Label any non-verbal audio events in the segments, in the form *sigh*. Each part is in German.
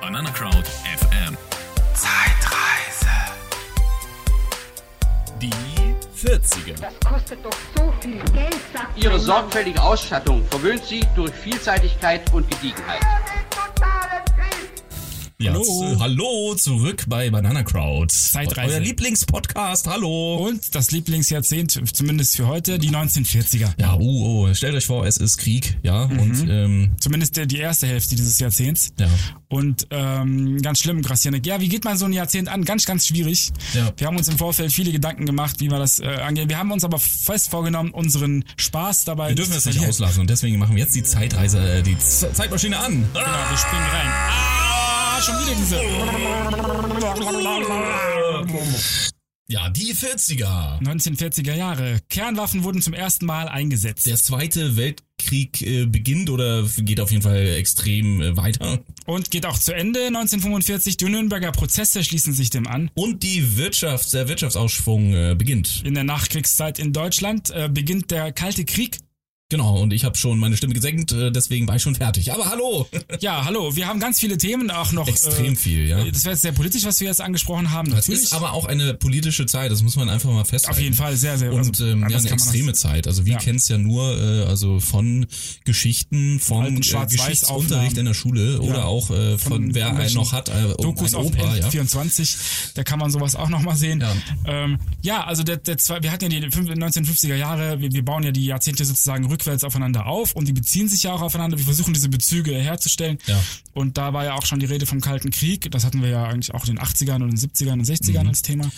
Banana Crowd FM. Zeitreise. Die 40er. Das kostet doch so viel Geld, Ihre sorgfältige Ausstattung verwöhnt Sie durch Vielseitigkeit und Gediegenheit. Ja, Hallo. zu, hallo, zurück bei Banana Crowd. Zeitreise. Euer Lieblingspodcast, hallo. Und das Lieblingsjahrzehnt, zumindest für heute, die 1940er. Ja, oh, oh, stellt euch vor, es ist Krieg, ja, Mhm. und ähm, Zumindest die, die erste Hälfte dieses Jahrzehnts. ja. Und ähm, ganz schlimm, grassierend. Ja, wie geht man so ein Jahrzehnt an? Ganz, ganz schwierig. Ja. Wir haben uns im Vorfeld viele Gedanken gemacht, wie wir das äh, angehen. Wir haben uns aber fest vorgenommen, unseren Spaß dabei Wir dürfen es nicht auslassen und deswegen machen wir jetzt die Zeitreise, äh, die Z Zeitmaschine an. Genau, wir springen rein. Ah, schon wieder diese. Ja, die 40er. 1940er Jahre. Kernwaffen wurden zum ersten Mal eingesetzt. Der Zweite Weltkrieg äh, beginnt oder geht auf jeden Fall extrem äh, weiter. Und geht auch zu Ende 1945. Die Nürnberger Prozesse schließen sich dem an. Und die Wirtschaft, der Wirtschaftsausschwung äh, beginnt. In der Nachkriegszeit in Deutschland äh, beginnt der Kalte Krieg. Genau, und ich habe schon meine Stimme gesenkt, äh, deswegen war ich schon fertig. Aber hallo! *laughs* Ja, hallo, wir haben ganz viele Themen auch noch. Extrem äh, viel, ja. Das wäre jetzt sehr politisch, was wir jetzt angesprochen haben. Natürlich. ist aber auch eine politische Zeit, das muss man einfach mal festhalten. auf jeden Fall sehr, sehr. Und also, ähm, ja, eine extreme das- Zeit. Also wir Ja. kennen es ja nur äh, also von Geschichten, vom äh. Geschichtsunterricht in der Schule oder Ja. auch äh, von, Von wer einen noch hat, äh, Dokus ein auf Opa, ja. N24, da kann man sowas auch nochmal sehen. Ja. Ähm, ja, also der, der zwei, wir hatten ja die fünf- 1950er Jahre, wir, wir bauen ja die Jahrzehnte sozusagen rückwärts aufeinander auf und die beziehen sich ja auch aufeinander. Wir versuchen diese Bezüge herzustellen. Ja. Und da war ja auch schon die Rede vom Kalten Krieg. Das hatten wir ja eigentlich auch in den 80ern und den 70ern und 60ern als Thema.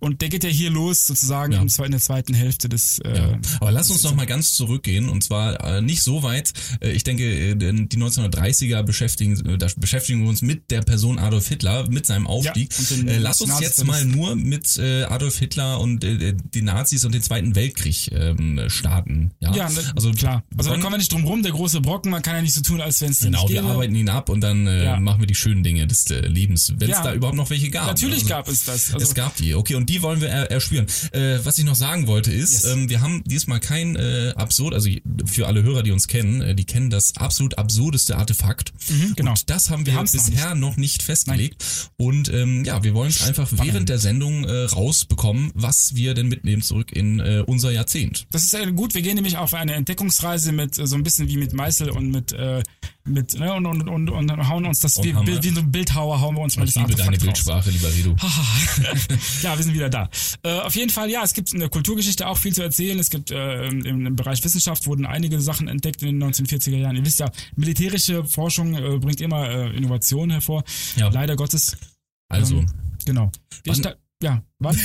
Und der geht ja hier los sozusagen. Ja. in der zweiten Hälfte des äh, Ja. Aber lass uns noch mal ganz zurückgehen und zwar äh, nicht so weit. Äh, ich denke, äh, die 1930er beschäftigen, äh, da beschäftigen wir uns mit der Person Adolf Hitler, mit seinem Aufstieg. den äh, lass uns jetzt mal nur mit äh, Adolf Hitler und äh, die Nazis und den Zweiten Weltkrieg ähm, starten. Ja, Ja, ne, also klar. Also da begonnen- kommen wir nicht drum rum, der große Brocken, man kann ja nicht so tun, als wenn es den Genau, nicht wir gäbe. arbeiten ihn ab und dann äh, Ja. machen wir die schönen Dinge des äh, Lebens, wenn es Ja. da überhaupt noch welche gab. Natürlich Also, gab es das. Also, es gab die, okay, und die wollen wir er erspüren. Äh, was ich noch sagen wollte ist, Yes. ähm, wir haben diesmal kein äh, absurd, also für alle Hörer, die uns kennen, äh, die kennen das absolut absurdeste Artefakt. Mhm, genau. Und das haben wir, Wir noch bisher noch nicht, festgelegt. Und ähm, ja, wir wollen es einfach während der Sendung äh, rausbekommen, was wir denn mitnehmen zurück in äh, unser Jahrzehnt. Das ist äh, gut. Wir gehen nämlich auf eine Entdeckungsreise mit äh, so ein bisschen wie mit Meißel und mit äh, mit ne, und, und, und, und hauen uns das wie, Bild, wie so ein Bildhauer hauen wir uns mal Ich das liebe deine. Bildsprache, lieber Redu. *laughs* *laughs* ja, wir sind wieder da. Äh, auf jeden Fall, ja, es gibt in der Kulturgeschichte auch viel zu erzählen. Es gibt äh, im, im Bereich Wissenschaft wurden einige Sachen entdeckt in den 1940er Jahren. Ihr wisst ja, militärische Forschung äh, bringt immer äh, Innovationen hervor. Ja. Leider Gottes. Also, Ähm, genau. Wann- ja, wann?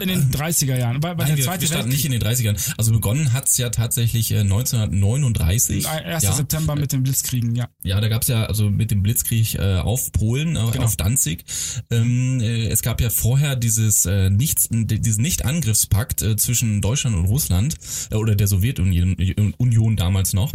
In den 30er Jahren. Weil, weil Nein, der wir, Zweite wir starten Weltkrieg, nicht in den 30ern. Also begonnen hat's ja tatsächlich äh, 1939. 1. ja. September mit den Blitzkriegen, ja. Ja, da gab's ja also mit dem Blitzkrieg äh, auf Polen, auf, Genau. auf Danzig. Ähm, äh, es gab ja vorher dieses äh, Nichts, diesen Nicht-Angriffspakt äh, zwischen Deutschland und Russland äh, oder der Sowjetunion Union damals noch.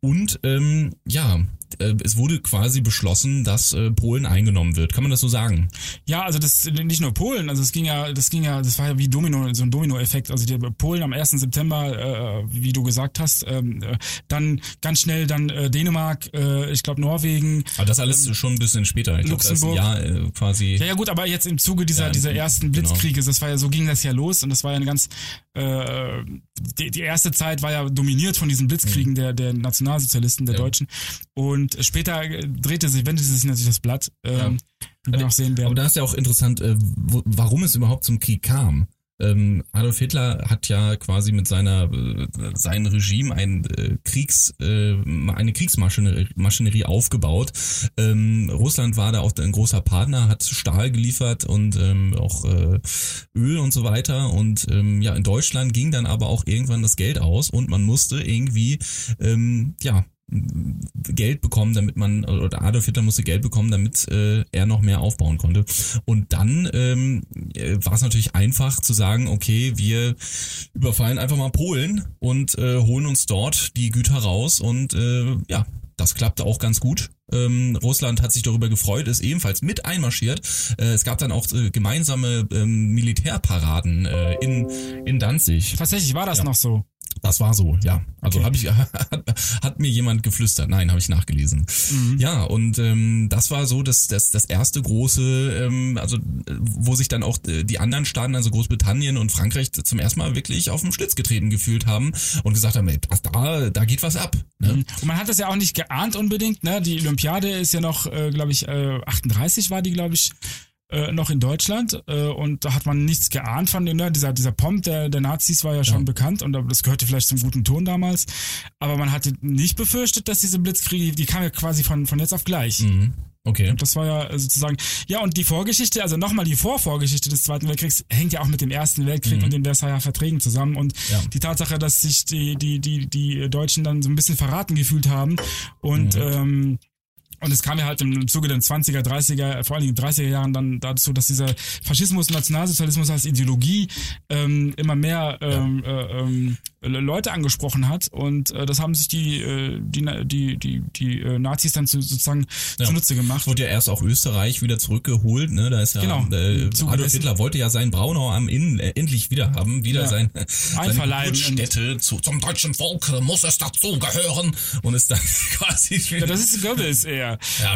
Und ähm, ja, äh, es wurde quasi beschlossen, dass äh, Polen eingenommen wird. Kann man das so sagen? Ja, also das nicht nur Polen, also es ging ja, das ging ja, das war ja wie Domino, so ein Domino-Effekt. Also die Polen am 1. September, äh, wie du gesagt hast, ähm, äh, dann ganz schnell dann äh, Dänemark, äh, ich glaube Norwegen. Aber das alles schon ein bisschen später. Ich glaube, das ist ein Luxemburg. Jahr äh, quasi. Ja, ja gut, aber jetzt im Zuge dieser Ja, dieser ersten genau. Blitzkriege, das war ja so ging das ja los und das war ja eine ganz äh, die, die erste Zeit war ja dominiert von diesen Mhm. Blitzkriegen der der Nationalsozialisten, der Ja. Deutschen und später äh, drehte sich, wendete sich natürlich das Blatt. Ähm, Wie wir noch sehen werden. Aber da ist ja auch interessant, äh, wo, warum es überhaupt zum Krieg kam. Ähm, Adolf Hitler hat ja quasi mit seiner äh, sein Regime ein äh, Kriegs äh, eine Kriegsmaschinerie Maschinerie aufgebaut. Ähm, Russland war da auch ein großer Partner, hat Stahl geliefert und ähm, auch äh, Öl und so weiter. Und ähm, ja, in Deutschland ging dann aber auch irgendwann das Geld aus und man musste irgendwie ähm, ja Geld bekommen, damit man, oder Adolf Hitler musste Geld bekommen, damit äh, er noch mehr aufbauen konnte. Und dann ähm, äh, war es natürlich einfach zu sagen, okay, wir überfallen einfach mal Polen und äh, holen uns dort die Güter raus und äh, ja, das klappte auch ganz gut. Ähm, Russland hat sich darüber gefreut, ist ebenfalls mit einmarschiert. Äh, es gab dann auch äh, gemeinsame ähm, Militärparaden äh, in, in Danzig. Tatsächlich war das Ja. noch so. Das war so, ja. Also Okay. habe ich *laughs* hat, hat mir jemand geflüstert. Nein, habe ich nachgelesen. Mhm. Ja, und ähm, das war so das das das erste große, ähm, also wo sich dann auch äh, die anderen Staaten, also Großbritannien und Frankreich, zum ersten Mal wirklich auf den Schlitz getreten gefühlt haben und gesagt haben, ey, da da geht was ab. Ne? Und man hat das ja auch nicht geahnt unbedingt, ne? Die Olympiade ist ja noch, äh, glaube ich, äh, 38 war die, glaube ich, äh, noch in Deutschland äh, und da hat man nichts geahnt von dem, ne? dieser, dieser Pomp der, der Nazis war ja schon bekannt und das gehörte vielleicht zum guten Ton damals, aber man hatte nicht befürchtet, dass diese Blitzkriege, die kamen ja quasi von, von jetzt auf gleich. Mhm. Okay. Das war ja äh, sozusagen, ja, und die Vorgeschichte, also nochmal die Vorvorgeschichte des Zweiten Weltkriegs hängt ja auch mit dem Ersten Weltkrieg und den Versailler Verträgen zusammen. Und Mhm. Ja. die Tatsache, dass sich die, die, die, die Deutschen dann so ein bisschen verraten gefühlt haben und, Mhm. ähm, und es kam ja halt im Zuge der 20er, 30er, vor allen Dingen 30er Jahren dann dazu, dass dieser Faschismus, Nationalsozialismus als Ideologie ähm, immer mehr ähm, äh, ähm, Leute angesprochen hat und äh, das haben sich die äh, die die die, die äh, Nazis dann zu, sozusagen Ja. zunutze gemacht. Wurde ja erst auch Österreich wieder zurückgeholt, ne? Da ist ja Genau. äh, Adolf Hitler wollte ja sein Braunau am Inn äh, endlich wieder haben, wieder Ja. sein seine. Geburtsstätte zu, zum deutschen Volk äh, muss es dazugehören und ist dann *laughs* quasi Ja, das ist Goebbels eher. Ja.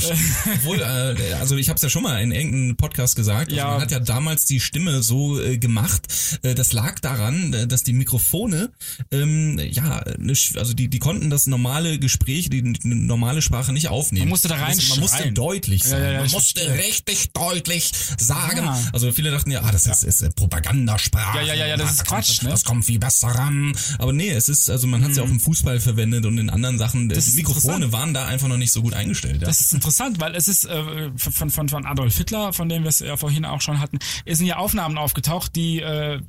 Obwohl, äh, also ich habe es ja schon mal in irgendeinem Podcast gesagt. Also Ja. Man hat ja damals die Stimme so äh, gemacht. Äh, das lag daran, äh, dass die Mikrofone, ähm, ja, eine, also die, die konnten das normale Gespräch, die, die normale Sprache nicht aufnehmen. Man musste da Man musste- Man musste deutlich Ja, sein. ja, ja, man ich musste verstehe. richtig deutlich sagen. Ah. Also viele dachten ja, ah, das ist, ist Propagandasprache. Ja, ja, ja, ja, das ist kommt, Quatsch, ne? Das kommt viel besser ran. Aber nee, es ist, also man hat es ja auch im Fußball verwendet und in anderen Sachen. Das die ist Mikrofone waren da einfach noch nicht so gut eingestellt. Ja. Das ist interessant, weil es ist äh, von, von, von Adolf Hitler, von dem wir es ja vorhin auch schon hatten, es sind ja Aufnahmen aufgetaucht, die äh,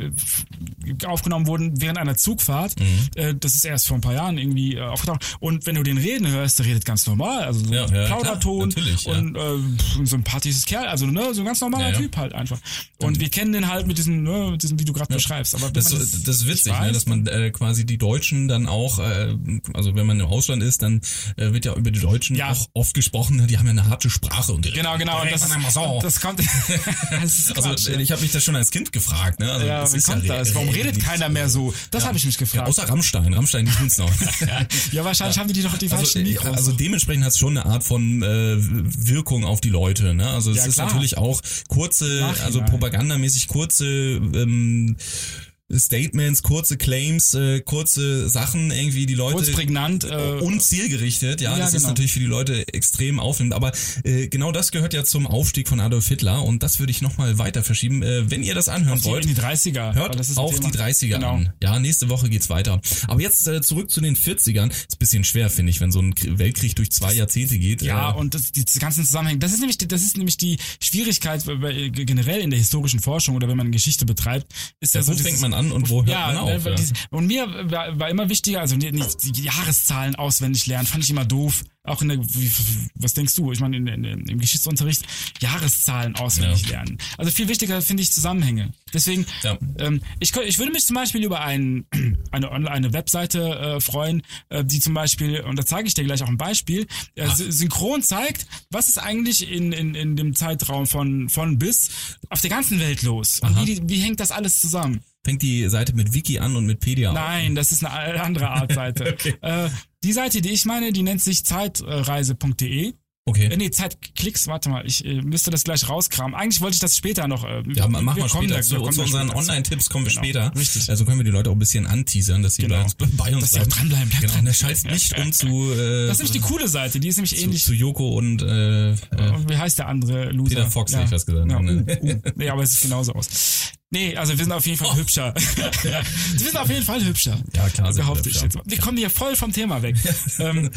aufgenommen wurden während einer Zugfahrt. Mhm. Äh, das ist erst vor ein paar Jahren irgendwie äh, aufgetaucht. Und wenn du den reden hörst, der redet ganz normal, also so Ja, ein ja, Plauderton klar, ja. und äh, ein sympathisches Kerl, also ne, so ein ganz normaler Ja, ja. Typ halt einfach. Und wir kennen den halt mit diesem, ne, mit diesem, wie du gerade beschreibst. Aber Das, man das ist witzig, ne, weiß, dass man äh, quasi die Deutschen dann auch, äh, also wenn man im Ausland ist, dann äh, wird ja über die Deutschen Ja. auch oft gesprochen, ne, die haben ja eine harte Sprache und Genau, genau. Und das, so. *laughs* das kommt. *laughs* das also Quatsch, ja. ich habe mich das schon als Kind gefragt, ne? Also, Ja, das wie kommt ja das? Warum re- redet keiner mehr so? Das habe ich mich Ja, gefragt. außer Rammstein. Rammstein, die tun's noch. *laughs* Ja, wahrscheinlich haben die doch die Also, falschen äh, Mikros. also dementsprechend hat es schon eine Art von äh, Wirkung auf die Leute. Ne? Also es Ja, ist klar. natürlich auch kurze, Nachhinein. also propagandamäßig kurze ähm, Statements, kurze Claims, äh, kurze Sachen irgendwie die Leute Kurz prägnant. Äh, und zielgerichtet, ja, Ja, das ist genau. natürlich für die Leute extrem aufnehmend, aber äh, genau das gehört ja zum Aufstieg von Adolf Hitler und das würde ich nochmal weiter verschieben. Äh, wenn ihr das anhören die, wollt, in die 30er. weil Hört ist auf Thema. die 30er genau. an. Ja, nächste Woche geht's weiter. Aber jetzt äh, zurück zu den 40ern. Ist ein bisschen schwer, finde ich, wenn so ein Krie- Weltkrieg durch zwei Jahrzehnte geht. Ja, äh, und das, die, die ganzen Zusammenhänge, das ist nämlich, die- das ist nämlich die Schwierigkeit bei- bei- generell in der historischen Forschung oder wenn man Geschichte betreibt, ist ja, ja, so fängt man an und wo hört ja, man auf? ne, Ja. und mir war, war immer wichtiger, also nicht die Jahreszahlen auswendig lernen, fand ich immer doof. Auch in der, wie, was denkst du? Ich meine, in, in, im Geschichtsunterricht Jahreszahlen auswendig Ja. lernen. Also viel wichtiger finde ich Zusammenhänge. Deswegen, Ja. ähm, ich, ich würde mich zum Beispiel über ein, *clears throat* eine, Online- Webseite äh, freuen, äh, die zum Beispiel, und da zeige ich dir gleich auch ein Beispiel, äh, sy- synchron zeigt, was ist eigentlich in, in, in dem Zeitraum von, von bis auf der ganzen Welt los? Und Aha. wie, die- wie hängt das alles zusammen? Fängt die Seite mit Wiki an und mit Pedia auf? Nein, das ist eine andere Art Seite. *laughs* äh, die Seite, die ich meine, die nennt sich zeitreise.de. Äh, Okay. nee, Zeitklicks, warte mal, ich äh, müsste das gleich rauskramen. Eigentlich wollte ich das später noch. Äh, Ja, ma- machen wir, kommen später. da- zu, zu unseren. Online-Tipps kommen wir Genau, später. richtig. Also können wir die Leute auch ein bisschen anteasern, dass sie Genau. bei uns, bei uns Dass sie auch dranbleiben, bleibt Genau, dran. der schaltet nicht *laughs* um zu, äh, Das ist nämlich die coole Seite, die ist nämlich zu, ähnlich. zu Joko und äh, äh, Und wie heißt der andere Loser? Peter Fox, hätte ich fast gesagt, Ja, ne? uh, uh. Nee, aber es sieht genauso aus. Nee, also wir sind auf jeden Fall hübscher. *laughs* Sie sind auf jeden Fall hübscher. Ja, klar wir Behaupte ich jetzt. Wir kommen hier voll vom Thema weg. *laughs* ähm,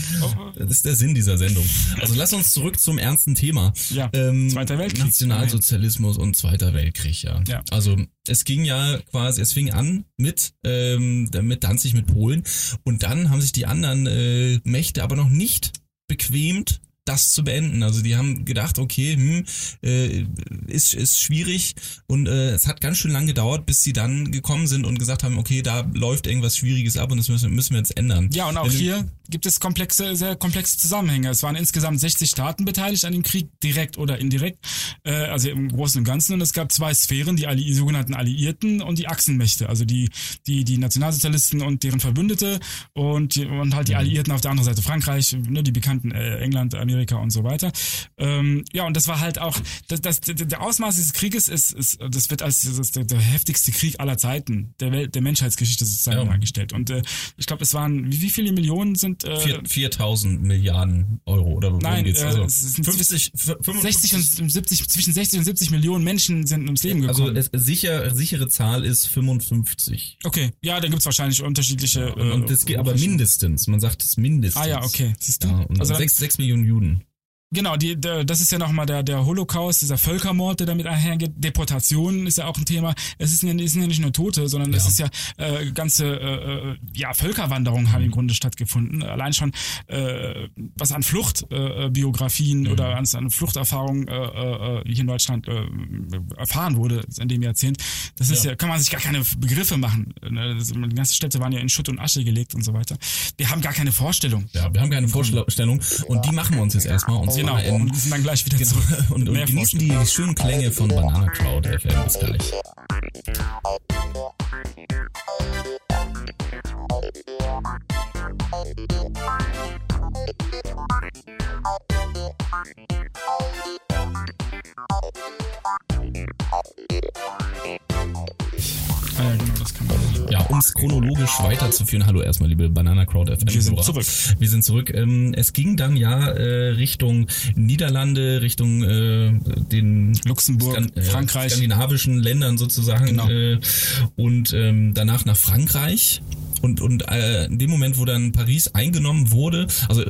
Das ist der Sinn dieser Sendung. Also lass uns zurück zum ernsten Thema. Ja, Ähm, Zweiter Weltkrieg. Nationalsozialismus und Zweiter Weltkrieg, ja. Ja. Also es ging ja quasi, es fing an mit, ähm, mit Danzig, mit Polen. Und dann haben sich die anderen äh, Mächte aber noch nicht bequemt, das zu beenden. Also die haben gedacht, okay, hm, äh, ist, ist schwierig und äh, es hat ganz schön lang gedauert, bis sie dann gekommen sind und gesagt haben, okay, da läuft irgendwas Schwieriges ab und das müssen, müssen wir jetzt ändern. Ja, und auch Wenn hier gibt es komplexe, sehr komplexe Zusammenhänge. Es waren insgesamt 60 Staaten beteiligt an dem Krieg, direkt oder indirekt, äh, also im Großen und Ganzen. Und es gab zwei Sphären, die Alli sogenannten Alliierten und die Achsenmächte, also die, die, die Nationalsozialisten und deren Verbündete und, die, und halt die Mhm. Alliierten auf der anderen Seite, Frankreich, ne, die bekannten äh, England, Amerika und so weiter. Ähm, ja, und das war halt auch, das, das, der Ausmaß dieses Krieges ist, ist das wird als das der, der heftigste Krieg aller Zeiten der Welt, der Menschheitsgeschichte sozusagen Ja. dargestellt. Und äh, ich glaube, es waren, wie, wie viele Millionen sind äh, Vier- 4000 Milliarden Euro oder worum Nein, geht's? äh, Also es sind 50, 60 und 70, zwischen 60 und 70 Millionen Menschen sind ums Leben also gekommen. es, sicher, sichere Zahl ist 55. okay, ja, da gibt's wahrscheinlich unterschiedliche. Und, und das geht aber mindestens, man sagt es mindestens. Ah ja, okay, siehst du. Ja, und also dann, sechs, sechs Millionen Juden. Genau, die, der, das ist ja nochmal der, der Holocaust, dieser Völkermord, der damit einhergeht. Deportation ist ja auch ein Thema. Es ist ja, es sind ja nicht nur Tote, sondern es Ja. ist ja äh, ganze äh, äh, ja, Völkerwanderungen haben im Grunde stattgefunden. Allein schon äh, was an Fluchtbiografien äh, Biografien oder an, an Fluchterfahrungen äh, äh, hier in Deutschland äh, erfahren wurde in dem Jahrzehnt. Das ist ja. Ja. kann man sich gar keine Begriffe machen. Ne, das- Die ganzen Städte waren ja in Schutt und Asche gelegt und so weiter. Wir haben gar keine Vorstellung. Ja, wir haben keine Vorstellung und die machen wir uns jetzt erstmal. Und Genau, zwar in, und sind dann gleich wieder genau, zurück. und, und genießen die schönen Klänge von Banana Cloud FM. Bis gleich. Ah, ja, genau, das kann man. Ja, um es chronologisch weiterzuführen, hallo erstmal, liebe Banana Crowd FM. Wir sind zurück. Wir sind zurück. Ähm, es ging dann ja äh, Richtung Niederlande, Richtung äh, den Luxemburg, Skan- äh, Frankreich. skandinavischen Ländern sozusagen Genau. äh, und ähm, danach nach Frankreich. Und, und äh, in dem Moment, wo dann Paris eingenommen wurde, also äh,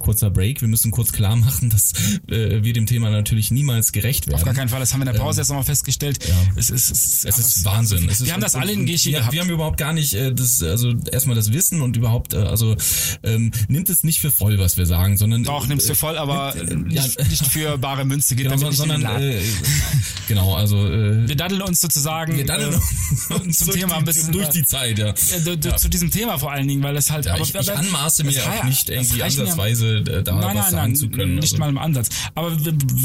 kurzer Break, wir müssen kurz klar machen, dass äh, wir dem Thema natürlich niemals gerecht werden. Auf gar keinen Fall, das haben wir in der Pause jetzt nochmal festgestellt. ja. Es ist, es ist, Es ist Wahnsinn. Es wir ist, haben das alle in Geschi wir, gehabt. wir haben überhaupt gar nicht äh, das, also erstmal das Wissen und überhaupt, äh, also ähm, nimmt es nicht für voll, was wir sagen, sondern Doch, nimmst du voll, aber äh, nicht, ja. nicht für bare Münze. Geht genau, damit sondern äh, genau, also äh, wir daddeln uns sozusagen wir äh, uns *laughs* zum Thema ein bisschen durch die Zeit, ja. äh, zu diesem Thema vor allen Dingen, weil es halt Ja, aber, ich, ich anmaße mir auch nicht irgendwie reicht äh, da Nein, was nein, sagen nein, zu können. nicht also. mal im Ansatz. Aber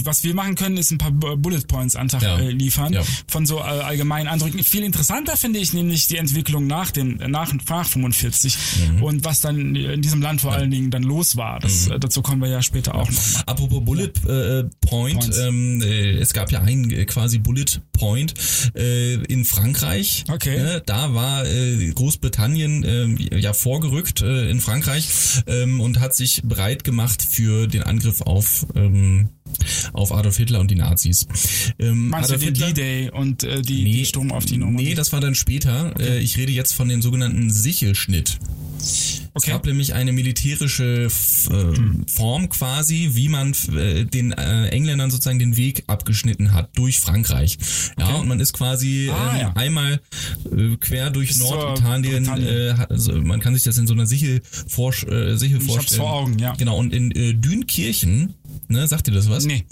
was wir machen können, ist ein paar Bu- Bullet Points an Tag Ja. äh, liefern Ja. von so äh, allgemeinen Eindrücken. Viel interessanter finde ich nämlich die Entwicklung nach dem nach, nach 45 Mhm. und was dann in diesem Land vor allen Dingen dann los war. Das, Mhm. äh, dazu kommen wir ja später auch noch. Apropos Bullet äh, Point, Points. ähm, äh, es gab ja einen äh, quasi Bullet Point äh, in Frankreich. Okay. Ne, da war äh, Großbritannien äh, ja vorgerückt äh, in Frankreich ähm, und hat sich bereit gemacht für den Angriff auf ähm, auf Adolf Hitler und die Nazis. Ähm, Meinst Adolf du den D-Day und äh, die, die Sturm auf die Normandie? Nee, das war dann später. Äh, ich rede jetzt von dem sogenannten Sichelschnitt. Okay. gab nämlich eine militärische f- äh, Form quasi, wie man äh, den äh, Engländern sozusagen den Weg abgeschnitten hat durch Frankreich. Ja, Okay. und man ist quasi Ah, ähm, ja. einmal äh, quer durch Bis. Britannien. Äh, also man kann sich das in so einer Sichel, äh, Sichel Ich hab's vorstellen. vor Augen, ja. Genau, und in äh, Dünkirchen, ne, sagt ihr das was? Nee.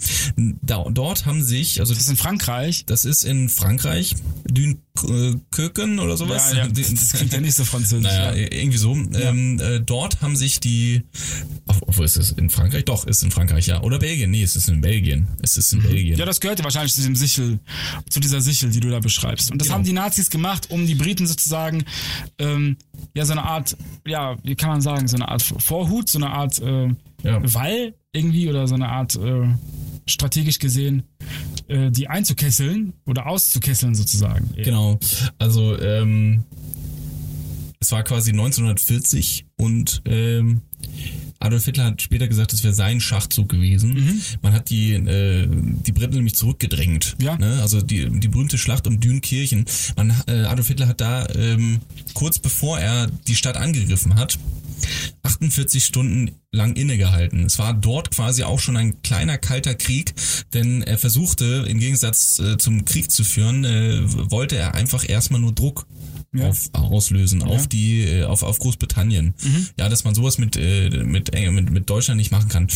Da, dort haben sich, also Das ist in Frankreich. das ist in Frankreich, Dünkirchen oder sowas. Ja, ja, das klingt ja nicht so französisch. Naja, ja. irgendwie so. Ähm, äh, dort haben sich die, wo ist es? In Frankreich? Doch, ist in Frankreich, ja. Oder Belgien? Nee, es ist in Belgien. Es ist in Belgien. Mhm. Ja, das gehört ja wahrscheinlich zu diesem Sichel, zu dieser Sichel, die du da beschreibst. Und das Genau. haben die Nazis gemacht, um die Briten sozusagen, ähm, ja, so eine Art, ja, wie kann man sagen, so eine Art Vorhut, so eine Art äh, Ja. Wall irgendwie oder so eine Art äh, strategisch gesehen, äh, die einzukesseln oder auszukesseln sozusagen. Genau. Also, ähm, es war quasi 1940 und ähm, Adolf Hitler hat später gesagt, es wäre sein Schachzug gewesen. Mhm. Man hat die, äh, die Briten nämlich zurückgedrängt. Ja. Ne? Also die, die berühmte Schlacht um Dünkirchen. Man, äh, Adolf Hitler hat da ähm, kurz bevor er die Stadt angegriffen hat, 48 Stunden lang innegehalten. Es war dort quasi auch schon ein kleiner kalter Krieg, denn er versuchte im Gegensatz äh, zum Krieg zu führen, äh, wollte er einfach erstmal nur Druck Ja. auf, auslösen auf die äh, auf auf Großbritannien. Mhm. Ja, dass man sowas mit äh, mit, mit mit Deutschland nicht machen kann.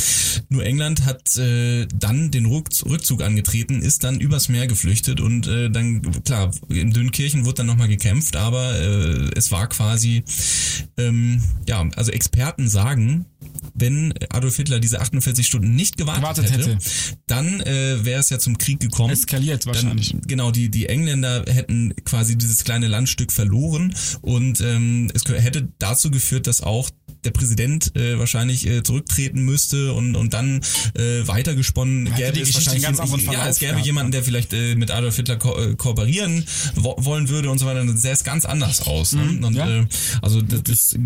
Nur England hat äh, dann den Rück- Rückzug angetreten, ist dann übers Meer geflüchtet und äh, dann klar in Dünkirchen wurde dann nochmal gekämpft, aber äh, es war quasi ähm, ja also Experten sagen wenn Adolf Hitler diese 48 Stunden nicht gewartet, Gewartet hätte, hätte. dann äh, wäre es ja zum Krieg gekommen. Eskaliert wahrscheinlich. Dann, genau, die, die Engländer hätten quasi dieses kleine Landstück verloren und ähm, es hätte dazu geführt, dass auch der Präsident äh, wahrscheinlich äh, zurücktreten müsste und, und dann äh, weitergesponnen Hätte gäbe es wahrscheinlich ganz anderen ja, es gäbe gehabt, jemanden, der vielleicht äh, mit Adolf Hitler ko äh, kooperieren wo wollen würde und so weiter, dann sähe es ganz anders aus. Ne? Und ja. äh, also das, das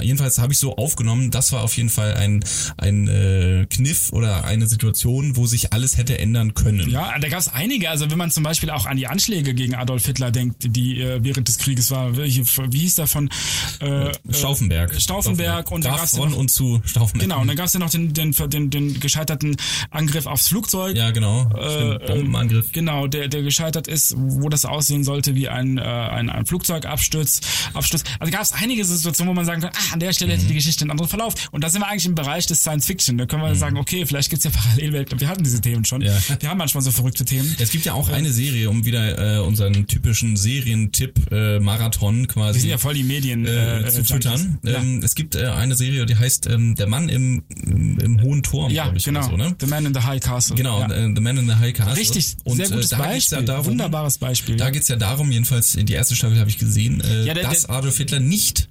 jedenfalls habe ich so aufgenommen, das war auf jeden Fall ein, ein äh, Kniff oder eine Situation, wo sich alles hätte ändern können. Ja, da gab es einige. Also wenn man zum Beispiel auch an die Anschläge gegen Adolf Hitler denkt, die äh, während des Krieges war. Wie, wie hieß der von äh, Stauffenberg. Äh, Stauffenberg und dann Graf von noch, und zu Stauffenberg. Genau, und dann gab es ja noch den, den, den, den gescheiterten Angriff aufs Flugzeug. Ja, genau. Äh, Stimmt, Bombenangriff. Genau, der, der gescheitert ist, wo das aussehen sollte wie ein, äh, ein, ein Flugzeugabsturz. Absturz. Also gab es einige Situationen, wo man sagen kann, ah, an der Stelle Mhm. hätte die Geschichte einen anderen Verlauf. Und da sind wir eigentlich im Bereich des Science Fiction. Da können wir sagen, okay, vielleicht gibt's ja Parallelwelten. Wir hatten diese Themen schon. Mhm. Ja. Wir haben manchmal so verrückte Themen. Es gibt ja auch eine Serie, um wieder äh, unseren typischen Serientipp äh, Marathon quasi Wir sind ja voll die Medien äh, äh, zu Junkies. twittern. Ja. Ähm, es gibt äh, eine Serie, die heißt ähm, Der Mann im, im, im hohen Turm, Ja, glaube ich, genau. so, ne? The Man in the High Castle. Genau, Ja. äh, The Man in the High Castle. Richtig, Und, sehr gutes äh, da Beispiel. Ja darum, Wunderbares Beispiel. Da geht's ja darum, jedenfalls in die erste Staffel habe ich gesehen, äh, Ja, der- dass der- Adolf Hitler nicht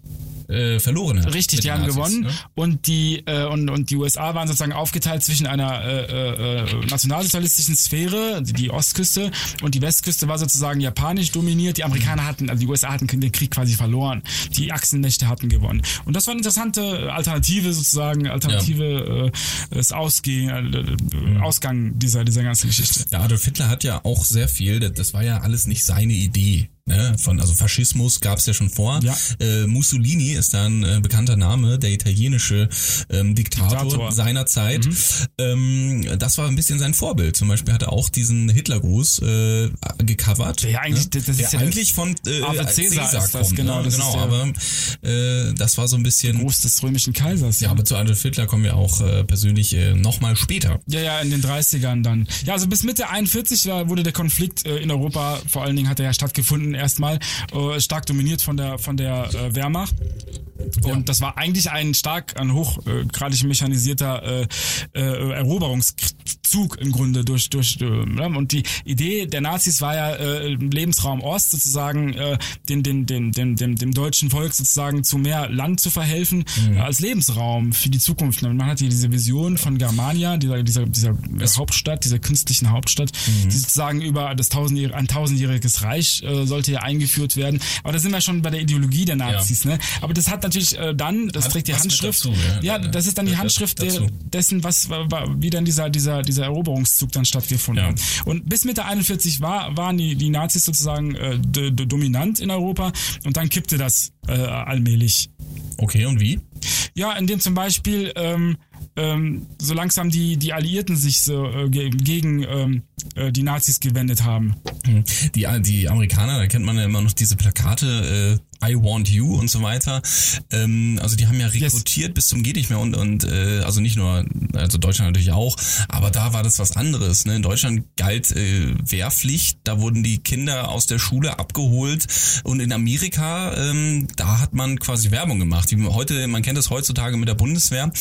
äh, verloren hat. Richtig, die haben Nazis, gewonnen Ne? und die äh, und, und die USA waren sozusagen aufgeteilt zwischen einer äh, äh, äh, nationalsozialistischen Sphäre, die, die Ostküste und die Westküste war sozusagen japanisch dominiert. Die Amerikaner hatten, also die USA hatten den Krieg quasi verloren. Die Achsenmächte hatten gewonnen. Und das war eine interessante Alternative sozusagen, alternative äh, das Ausgehen, äh, Ausgang dieser dieser ganzen Geschichte. Ja, Adolf Hitler hat ja auch sehr viel, das war ja alles nicht seine Idee. Ne? Von, also Faschismus gab es ja schon vor. Ja. Äh, Mussolini ist da ein äh, bekannter Name, der italienische ähm, Diktator, Diktator. Mhm. seiner Zeit. Ähm, das war ein bisschen sein Vorbild. Zum Beispiel hat er auch diesen Hitlergruß äh, gecovert. Der ja eigentlich- ne? das ist der ja eigentlich von äh, Ave als Caesar Caesar ist das, kommt. genau, ne? das genau aber äh, das war so ein bisschen... Gruß des römischen Kaisers. Ja, aber zu Adolf Hitler kommen wir auch äh, persönlich äh, nochmal später. Ja, ja, in den 30ern dann. Ja, also bis Mitte 41 war, wurde der Konflikt äh, in Europa, vor allen Dingen hat er ja stattgefunden erstmal, äh, stark dominiert von der von der äh, Wehrmacht. Und das war eigentlich ein stark, ein hochgradig mechanisierter äh, äh, Eroberungszug im Grunde durch durch äh, ja, und die Idee der Nazis war ja äh, Lebensraum Ost sozusagen äh, den, den, den, den, dem, dem deutschen Volk sozusagen zu mehr Land zu verhelfen äh, als Lebensraum für die Zukunft. Man hatte diese Vision von Germania, dieser dieser dieser Hauptstadt, dieser künstlichen Hauptstadt, die sozusagen über das tausendjährige ein tausendjähriges Reich äh, sollte ja eingeführt werden. Aber da sind wir schon bei der Ideologie der Nazis, ne? Aber das hat natürlich äh, dann, das trägt die Handschrift. dazu, ja. ja, das ist dann die Handschrift der, dessen, was wa- wa- wie dann dieser dieser dieser Eroberungszug dann stattgefunden hat. Und bis Mitte 41 war waren die die Nazis sozusagen äh, dominant in Europa und dann kippte das äh, allmählich. Okay, und wie? Ja, indem zum Beispiel ähm, ähm, so langsam die, die Alliierten sich so äh, ge gegen ähm, äh, die Nazis gewendet haben. Die, die Amerikaner, da kennt man ja immer noch diese Plakate, äh, I want you und so weiter. Ähm, also die haben ja rekrutiert bis zum geht nicht mehr und, und äh, also nicht nur, also Deutschland natürlich auch, aber da war das was anderes. Ne? In Deutschland galt äh, Wehrpflicht, da wurden die Kinder aus der Schule abgeholt und in Amerika, ähm, da hat man quasi Werbung gemacht. Die, heute, man kennt das heutzutage mit der Bundeswehr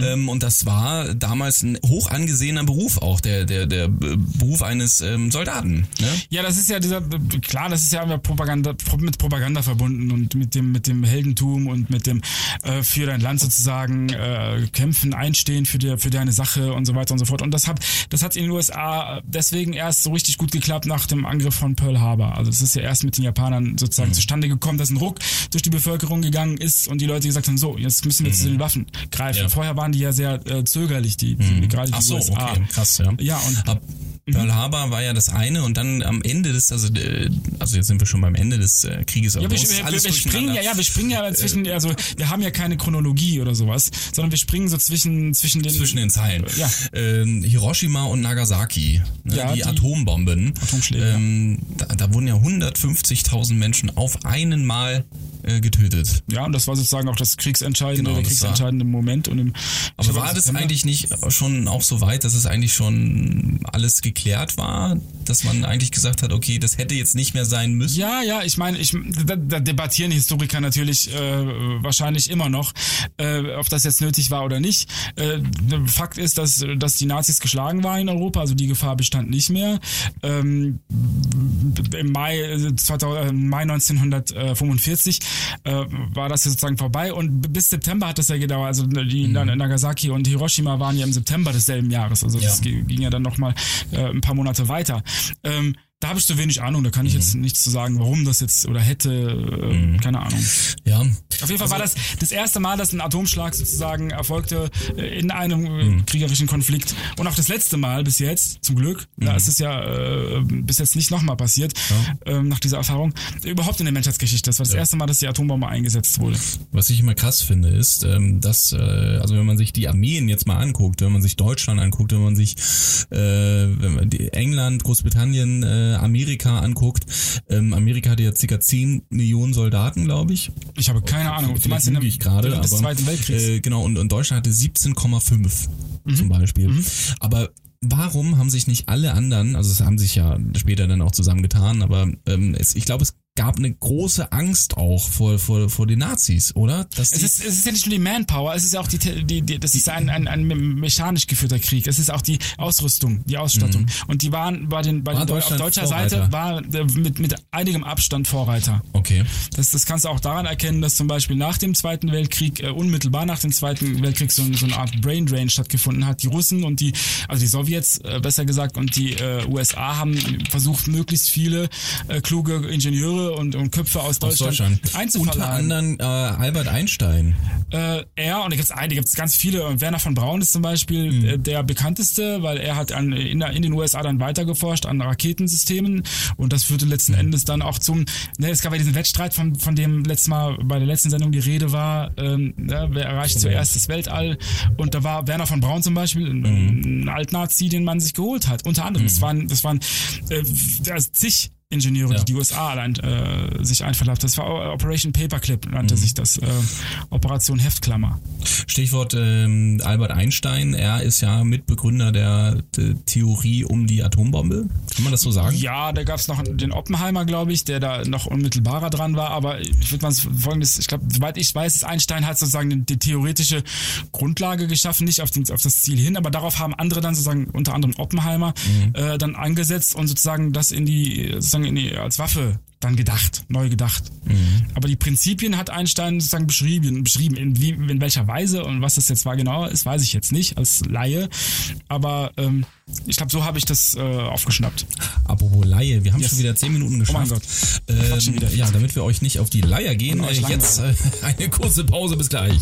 ähm, und das war damals ein hoch angesehener Beruf auch, der, der, der Beruf eines ähm, Soldaten. Ne? Ja, das ist ja dieser, klar, das ist ja immer Propaganda, pro- mit Propaganda verbunden und mit dem, mit dem Heldentum und mit dem äh, für dein Land sozusagen äh, kämpfen, einstehen für, die, für deine Sache und so weiter und so fort. Und das hat, das hat in den USA deswegen erst so richtig gut geklappt nach dem Angriff von Pearl Harbor. Also es ist ja erst mit den Japanern sozusagen zustande gekommen, dass ein Ruck durch die Bevölkerung gegangen ist und die Leute gesagt haben, so, jetzt müssen wir zu den Waffen greifen. Ja. Vorher waren die ja sehr äh, zögerlich, die, die gerade die Ach so, USA. okay, krass, ja. Ja, und Ab, Pearl Harbor war ja das eine und dann am Ende des, also, äh, also jetzt sind wir schon beim Ende des äh, Krieges. Ja, wir, aber ist wir, alles wir springen ja, ja, wir springen ja zwischen, also wir haben ja keine Chronologie oder sowas, sondern wir springen so zwischen zwischen den zwischen den Zeilen. Ja. Ähm, Hiroshima und Nagasaki, ne, Ja, die, die Atombomben. Atomschläge, Ähm, da, da wurden ja 150.000 Menschen auf einen Mal äh, getötet. Ja, und das war sozusagen auch das kriegsentscheidende, Genau, der das war- kriegsentscheidende Moment. Und im, Aber war das September- eigentlich nicht schon auch so weit, dass es eigentlich schon alles geklärt war, dass man eigentlich gesagt hat, okay, das hätte jetzt nicht mehr sein müssen? Ja, ja, ich meine, ich, da, da debattieren Historiker natürlich äh, wahrscheinlich immer noch, äh, ob das jetzt nötig war oder nicht. Äh, Fakt ist, dass, dass die Nazis geschlagen waren in Europa, also die Gefahr bestand nicht mehr. Ähm, Im Mai, äh, 2000, äh, Mai 1945 äh, war das sozusagen vorbei und bis September hat das ja gedauert. Also die Nagasaki und Hiroshima waren ja im September desselben Jahres, also das Ja. ging ja dann nochmal äh, ein paar Monate weiter. Ähm, da habe ich zu wenig Ahnung, da kann ich jetzt nichts zu sagen, warum das jetzt oder hätte, äh, keine Ahnung. Ja. Auf jeden Fall war das das erste Mal, dass ein Atomschlag sozusagen erfolgte äh, in einem äh, kriegerischen Konflikt und auch das letzte Mal bis jetzt, zum Glück, da ist es ja äh, bis jetzt nicht nochmal passiert, ähm, nach dieser Erfahrung, überhaupt in der Menschheitsgeschichte. Das war das erste Mal, dass die Atombombe eingesetzt wurde. Was ich immer krass finde, ist, ähm, dass, äh, also wenn man sich die Armeen jetzt mal anguckt, wenn man sich Deutschland anguckt, wenn man sich äh, England, Großbritannien, äh, Amerika anguckt, ähm, Amerika hatte ja circa 10 Millionen Soldaten, glaube ich. Ich habe keine Ahnung. Du meinst in ich gerade, des aber Zweiten Weltkriegs? Äh, genau und, und Deutschland hatte 17,5 Mhm. zum Beispiel. Aber warum haben sich nicht alle anderen, also es haben sich ja später dann auch zusammengetan, aber ähm, es, ich glaube, es gab eine große Angst auch vor, vor, vor den Nazis, oder? Dass Es ist, es ist ja nicht nur die Manpower, es ist ja auch die, die, die das ist ein, ein, ein mechanisch geführter Krieg. Es ist auch die Ausrüstung, die Ausstattung. Und die waren bei den, bei War den Deu- auf deutscher Vorreiter? Seite war äh, mit, mit einigem Abstand Vorreiter. okay. Das, das kannst du auch daran erkennen, dass zum Beispiel nach dem Zweiten Weltkrieg, äh, unmittelbar nach dem Zweiten Weltkrieg, so, so eine Art Brain Drain stattgefunden hat. Die Russen und die, also die Sowjets, äh, besser gesagt, und die äh, USA haben versucht, möglichst viele äh, kluge Ingenieure und, und Köpfe aus Aus Deutschland, Deutschland. Unter einzuverleihen. anderem äh, Albert Einstein. Äh, er, und da gibt's einige, gibt's ganz viele. Werner von Braun ist zum Beispiel Mhm. äh, der bekannteste, weil er hat an, in, in den USA dann weitergeforscht an Raketensystemen und das führte letzten Mhm. Endes dann auch zum, ne, es gab ja diesen Wettstreit, von, von dem letztes Mal bei der letzten Sendung die Rede war, ähm, ne, wer erreicht zuerst das Weltall und da war Werner von Braun zum Beispiel, ein, Mhm. ein Altnazi, den man sich geholt hat. Unter anderem, das waren, das waren äh, also zig Ingenieure, Ja. die die USA allein äh, sich einverleibt. Das war Operation Paperclip, nannte Mhm. sich das. Äh, Operation Heftklammer. Stichwort ähm, Albert Einstein. Er ist ja Mitbegründer der, der Theorie um die Atombombe. Kann man das so sagen? Ja, da gab's noch den Oppenheimer, glaube ich, der da noch unmittelbarer dran war. Aber ich würde mal folgendes, ich glaube, soweit ich weiß, Einstein hat sozusagen die, theoretische Grundlage geschaffen, nicht auf, den, auf das Ziel hin, aber darauf haben andere dann sozusagen, unter anderem Oppenheimer, äh, dann angesetzt und sozusagen das in die, sozusagen in als Waffe dann gedacht, neu gedacht. Aber die Prinzipien hat Einstein sozusagen beschrieben, beschrieben in, wie, in welcher Weise und was das jetzt war genauer ist, weiß ich jetzt nicht als Laie. Aber ähm, ich glaube, so habe ich das äh, aufgeschnappt. Apropos Laie, wir haben Yes. schon wieder 10 Minuten Oh mein geschafft. Gott. Ähm, ja, damit wir euch nicht auf die Leier gehen, Und äh, jetzt äh, *laughs* eine kurze Pause, bis gleich.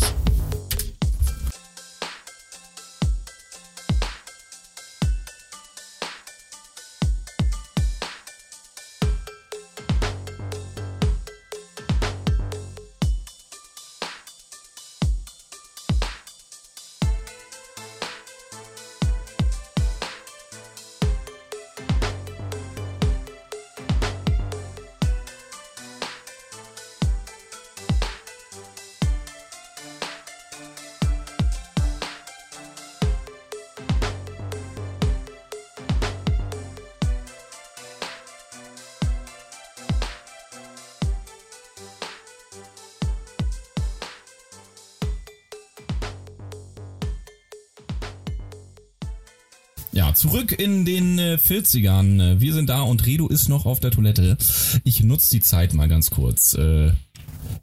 Zurück in den äh, 40ern. Äh, Wir sind da und Redo ist noch auf der Toilette. Ich nutze die Zeit mal ganz kurz. Äh,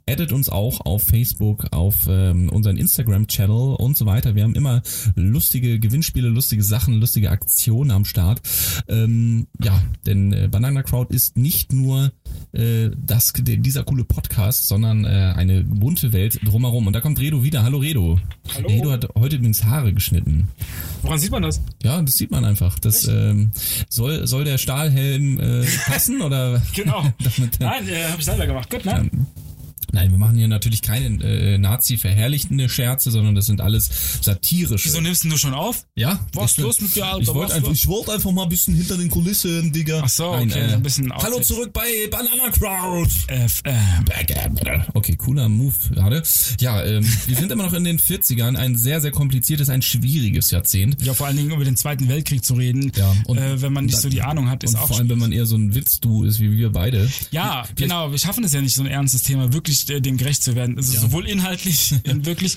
addet uns auch auf Facebook, auf ähm, unseren Instagram-Channel und so weiter. Wir haben immer lustige Gewinnspiele, lustige Sachen, lustige Aktionen am Start. Ähm, ja, denn äh, Banana Crowd ist nicht nur äh, das, dieser coole Podcast, sondern äh, eine bunte Welt drumherum. Und da kommt Redo wieder. Hallo Redo. Hallo. Redo hat heute übrigens Haare geschnitten. Woran sieht man das? Ja, das sieht man einfach. Das ähm, soll soll der Stahlhelm äh, *laughs* passen oder? Genau. *laughs* damit, äh, Nein, äh, habe ich selber gemacht. Gut, ne? Nein, wir machen hier natürlich keine äh, Nazi-verherrlichtende Scherze, sondern das sind alles satirische. Wieso nimmst denn du schon auf? Ja, Was ich los mit dir, Alter? Ich wollte einfach, ich wollte einfach mal ein bisschen hinter den Kulissen, Digga. Ach so, okay, so ein bisschen Hallo zurück bei Banana Crowd. Äh, f- äh, Okay, cooler Move gerade. Ja, ähm, wir sind immer noch in den 40ern, ein sehr, sehr kompliziertes, ein schwieriges Jahrzehnt. ja, vor allen Dingen über den Zweiten Weltkrieg zu reden, Ja, und- äh, wenn man nicht so die Ahnung hat, ist Und auch vor allem, wenn man eher so ein Witz-Du ist, wie wir beide. Ja, genau. Wir schaffen es ja nicht, so ein ernstes Thema wirklich äh, dem gerecht zu werden. Also sowohl inhaltlich in *laughs* *laughs* wirklich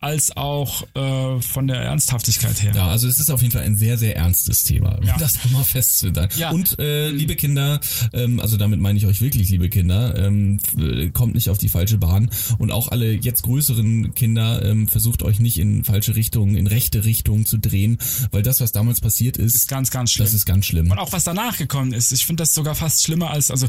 als auch äh, von der Ernsthaftigkeit her. Ja, also es ist auf jeden Fall ein sehr, sehr ernstes Thema, um Ja. das nochmal festzuhalten. Ja. Und äh, liebe Kinder, ähm, also damit meine ich euch wirklich, liebe Kinder, ähm, äh, kommt nicht auf die falsche Bahn. Und auch alle jetzt größeren Kinder, ähm, versucht euch nicht in falsche Richtungen, in rechte Richtungen zu drehen, weil das, was damals passiert ist, Ist ganz, ganz schlimm. das ist ganz schlimm. Und auch was danach gekommen ist. Ich finde das sogar fast schlimmer als, also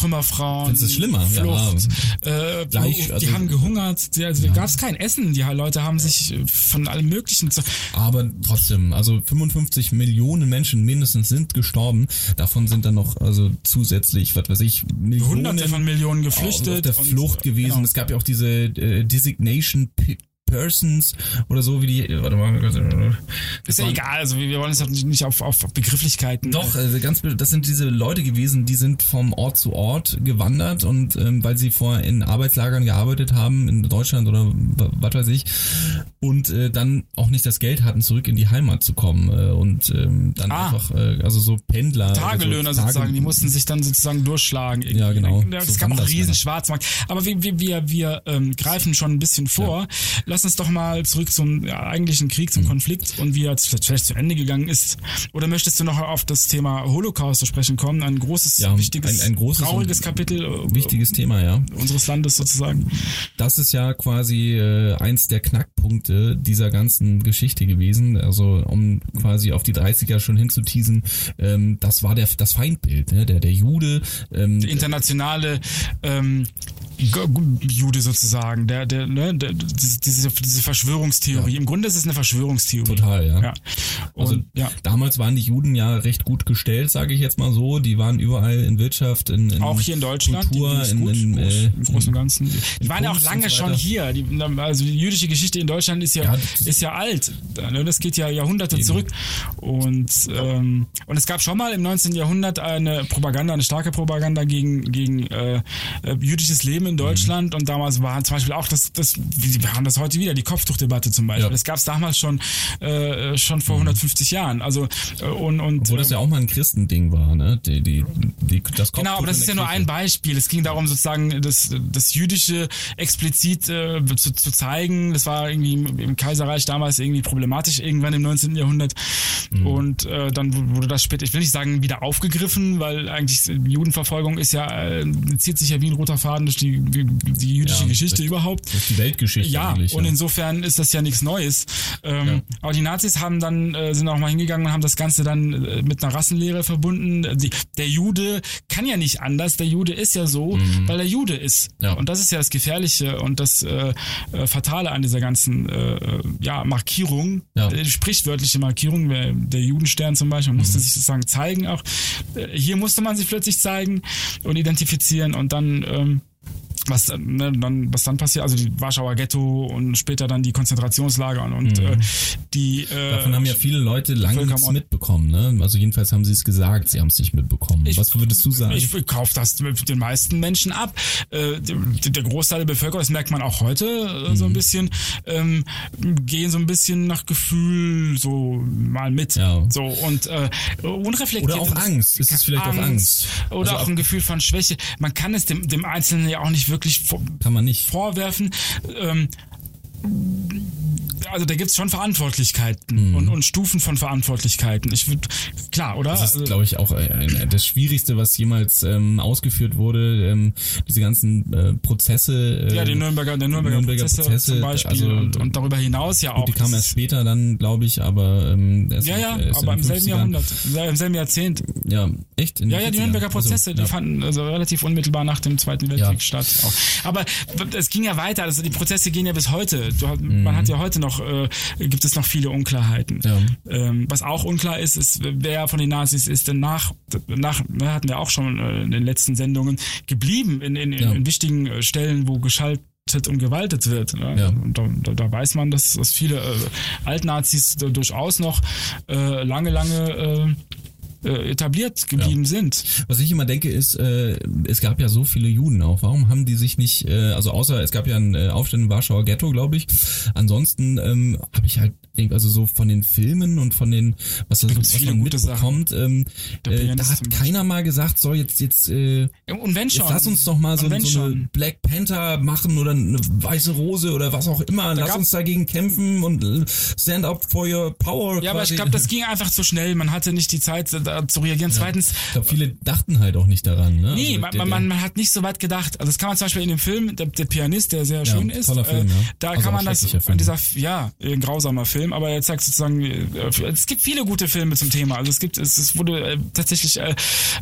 Trümmerfrauen. Du es schlimmer? Ja. Flucht, äh, Gleich, die also- haben gehungert. Die, also gab es kein Essen. Die Leute haben sich äh, von allem Möglichen. Aber trotzdem, also 55 Millionen Menschen mindestens sind gestorben. Davon sind dann noch also zusätzlich, was weiß ich, Millionen Hunderte von Millionen auf geflüchtet. der und, Flucht äh, gewesen. genau. Es gab ja auch diese äh, Designation Persons oder so wie die. Warte mal. Ist ja egal. Also wir wollen es doch nicht auf, auf Begrifflichkeiten. Doch, also ganz, das sind diese Leute gewesen, die sind vom Ort zu Ort gewandert und ähm, weil sie vorher in Arbeitslagern gearbeitet haben, in Deutschland oder wa- was weiß ich, und äh, dann auch nicht das Geld hatten, zurück in die Heimat zu kommen äh, und ähm, dann Ah. einfach, äh, also so Pendler. Tagelöhner also sozusagen, Tage- die mussten sich dann sozusagen durchschlagen. irgendwie. Ja, genau. Es So gab auch riesen Schwarzmarkt. Aber wir, wir, wir, wir ähm, greifen schon ein bisschen vor. Lass uns doch mal zurück zum ja, eigentlichen Krieg, Mhm. zum Konflikt und wie er vielleicht zu Ende gegangen ist. Oder möchtest du noch auf das Thema Holocaust zu sprechen kommen? Ein großes, Ja, wichtiges, ein- ein großes trauriges Kapitel äh, Wichtiges Thema, ja. unseres Landes sozusagen. Das ist ja quasi äh, eins der Knackpunkte dieser ganzen Geschichte gewesen. Also um quasi auf die 30er schon hinzuteasen, ähm, das war der das Feindbild, ne? der der Jude. Ähm, Der internationale ähm, Jude sozusagen, der, der, ne, der, diese, diese diese Verschwörungstheorie. Im Grunde ist es eine Verschwörungstheorie. Total, ja. Ja. Und, Also ja. damals waren die Juden ja recht gut gestellt, sage ich jetzt mal so. Die waren überall in Wirtschaft, in, in Auch hier in Deutschland, Kultur, in, gut, in, äh, im Großen und Ganzen. Die waren ja auch und lange schon hier. Die, also die jüdische Geschichte in Deutschland ist ja, Ja, ist ja alt. ne, Das geht ja Jahrhunderte zurück. Und, ähm, und es gab schon mal im 19. Jahrhundert eine Propaganda, eine starke Propaganda gegen, gegen äh, äh, jüdisches Leben in Deutschland. Und damals war zum Beispiel auch das, das wir haben das heute wieder, die Kopftuchdebatte zum Beispiel. Ja. Das gab es damals schon, äh, schon vor 150 Jahren. Also äh, und, und Obwohl das ja auch mal ein Christending war, ne? Die, die, die, das Genau, aber das ist ja nur ein Beispiel. Es ging darum, sozusagen das, das Jüdische explizit äh, zu, zu zeigen. Das war irgendwie im, im Kaiserreich damals irgendwie problematisch, irgendwann im 19. Jahrhundert. Und äh, dann wurde das später, ich will nicht sagen, wieder aufgegriffen, weil eigentlich Judenverfolgung ist ja, äh, zieht sich ja wie ein roter Faden durch die, die jüdische Ja, Geschichte überhaupt. Das ist die Weltgeschichte Ja, eigentlich. und ja. Insofern ist das ja nichts Neues. Ähm, Ja. Aber die Nazis haben dann, äh, sind auch mal hingegangen und haben das Ganze dann äh, mit einer Rassenlehre verbunden. Die, der Jude kann ja nicht anders, der Jude ist ja so, weil er Jude ist. Mhm. Ja. Und das ist ja das Gefährliche und das äh, äh, Fatale an dieser ganzen äh, äh, ja, Markierung, Ja. sprichwörtliche Markierung, der, Judenstern zum Beispiel, Mhm. musste sich sozusagen zeigen auch. Hier musste man sich plötzlich zeigen und identifizieren und dann ähm, was, äh, ne, dann, was dann passiert, also die Warschauer Ghetto und später dann die Konzentrationslager und, und äh, die äh, Mhm. Davon haben ja viele Leute lange nichts mitbekommen, ne? Also jedenfalls haben sie es gesagt, sie haben es nicht mitbekommen. Was würdest du sagen? Ich kaufe das den meisten Menschen ab. Äh, der der Großteil der Bevölkerung, das merkt man auch heute äh, Mhm. so ein bisschen, ähm, gehen so ein bisschen nach Gefühl so mal mit. Ja. So und äh, unreflektiert. Oder auch Angst. Ist es vielleicht auch Angst? Oder Also auch ein Gefühl von Schwäche. Man kann es dem, dem Einzelnen ja auch nicht wirklich vor, Kann man nicht. vorwerfen. Ähm, also da gibt's schon Verantwortlichkeiten und, und Stufen von Verantwortlichkeiten. Ich würde, klar, oder? Das ist, Also- glaube ich, auch ein, das Schwierigste, was jemals ähm, ausgeführt wurde. Ähm, diese ganzen äh, Prozesse. Äh, ja, die Nürnberger, der Nürnberger, Nürnberger Prozesse, Prozesse, zum Beispiel also, und, und darüber hinaus ja auch. die kamen erst später dann, glaube ich, aber ähm, erst ja, ja, erst in aber im selben 50ern. Jahrhundert, im selben Jahrzehnt. Ja, echt? Ja, ja, die 40ern. Nürnberger Prozesse, Also, die ja. fanden also relativ unmittelbar nach dem Zweiten Weltkrieg Ja. statt. Auch. Aber es ging ja weiter, also die Prozesse gehen ja bis heute. Du, Mhm. Man hat ja heute noch, äh, gibt es noch viele Unklarheiten. Ja. Ähm, was auch unklar ist, ist, wer von den Nazis ist denn nach, nach ne, hatten wir auch schon äh, in den letzten Sendungen, geblieben in, in, Ja. in wichtigen äh, Stellen, wo geschaltet und gewaltet wird. Ne? Ja. Und da, da, da weiß man, dass, dass viele äh, Altnazis durchaus noch äh, lange, lange äh, etabliert geblieben sind. Was ich immer denke ist, äh, es gab ja so viele Juden auch. Warum haben die sich nicht, äh, also außer es gab ja einen äh, Aufstand im Warschauer Ghetto, glaube ich. Ansonsten ähm, habe ich halt, also so von den Filmen und von den, was, das, gibt's was viele gute mitbekommt, ähm, äh, da hat keiner mal gesagt, so jetzt jetzt äh, Und wenn schon. Jetzt lass uns doch mal so, wenn so eine. Black Panther machen oder eine weiße Rose oder was auch immer. lass gab- uns dagegen kämpfen und äh, stand up for your power. Ja, aber ich quasi. glaube, das ging einfach zu schnell. Man hatte nicht die Zeit, *laughs* da zu reagieren. Zweitens, Ich glaube, viele dachten halt auch nicht daran. Ne? nee, Also man, der- man, man, hat nicht so weit gedacht. Also das kann man zum Beispiel in dem Film, der, der Pianist, der sehr schön ist, toller Film, äh, ja. da Also kann man das, Film. dieser, ja, ein grausamer Film, aber er zeigt sozusagen, äh, es gibt viele gute Filme zum Thema. Also es gibt, es, es wurde äh, tatsächlich äh,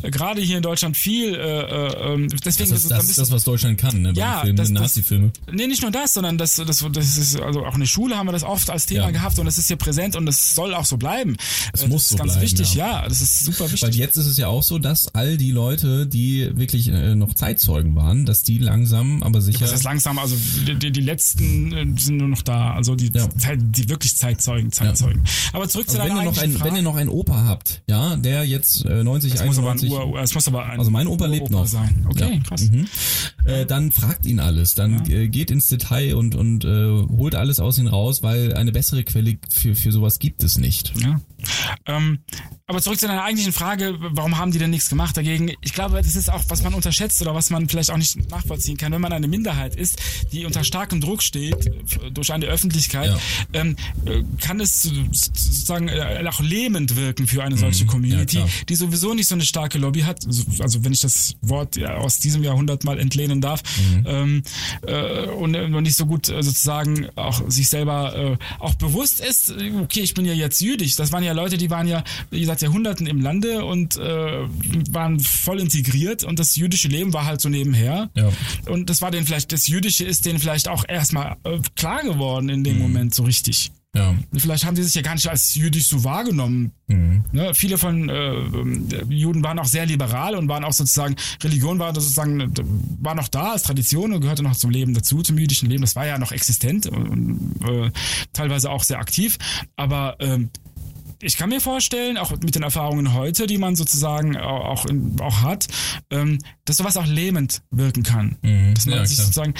gerade hier in Deutschland viel, äh, äh, ähm, deswegen das, ist, das ist das, was Deutschland kann, ne? Bei Ja, Filmen, das- das- Nazi-Filme. Nee, nicht nur das, sondern das, das, das ist, also auch in der Schule haben wir das oft als Thema Ja. gehabt und es ist hier präsent und es soll auch so bleiben. Es Äh, muss das ist so ganz bleiben, wichtig, ja. ja. das ist super Weil wichtig. jetzt ist es ja auch so, dass all die Leute, die wirklich äh, noch Zeitzeugen waren, dass die langsam, aber sicher. Das ist langsam, also die, die, letzten äh, sind nur noch da, also die, Ja. Die wirklich Zeitzeugen, Zeitzeugen. Aber zurück zu also wenn, deiner ihr noch eigentlichen ein, Frage. wenn ihr noch einen Opa habt, ja, der jetzt äh, 90, es muss aber ein 91, Ur, es muss aber ein also mein Opa lebt noch. sein. Okay, Ja. krass. Mhm. Äh, dann fragt ihn alles, dann äh, geht ins Detail und und äh, holt alles aus ihm raus, weil eine bessere Quelle für für sowas gibt es nicht. Ja. Ähm, aber zurück zu deiner eigentlichen Frage, warum haben die denn nichts gemacht dagegen? Ich glaube, das ist auch, was man unterschätzt oder was man vielleicht auch nicht nachvollziehen kann. Wenn man eine Minderheit ist, die unter starkem Druck steht äh, durch eine Öffentlichkeit, Ja. ähm, äh, kann es so- sozusagen äh, auch lähmend wirken für eine solche Community, Mhm. klar. die sowieso nicht so eine starke Lobby hat. Also, wenn ich das Wort ja, aus diesem Jahrhundert mal entlehnen darf, Mhm. ähm, äh, und, und nicht so gut sozusagen auch sich selber äh, auch bewusst ist, okay, ich bin ja jetzt jüdisch. Das waren ja Leute, die waren ja, wie gesagt, Jahrhunderten im Lande und äh, waren voll integriert und das jüdische Leben war halt so nebenher. Ja. Und das war denen vielleicht, das Jüdische ist denen vielleicht auch erstmal äh, klar geworden in Mhm. dem Moment so richtig. Ja. Vielleicht haben die sich ja gar nicht als jüdisch so wahrgenommen. Mhm. Ne? Viele von äh, Juden waren auch sehr liberal und waren auch sozusagen, Religion war sozusagen, war noch da als Tradition und gehörte noch zum Leben dazu, zum jüdischen Leben. Das war ja noch existent und äh, teilweise auch sehr aktiv. Aber ähm, ich kann mir vorstellen, auch mit den Erfahrungen heute, die man sozusagen au- auch, auch hat, ähm, dass sowas auch lähmend wirken kann. Mhm. Dass man Ja, sich klar. sozusagen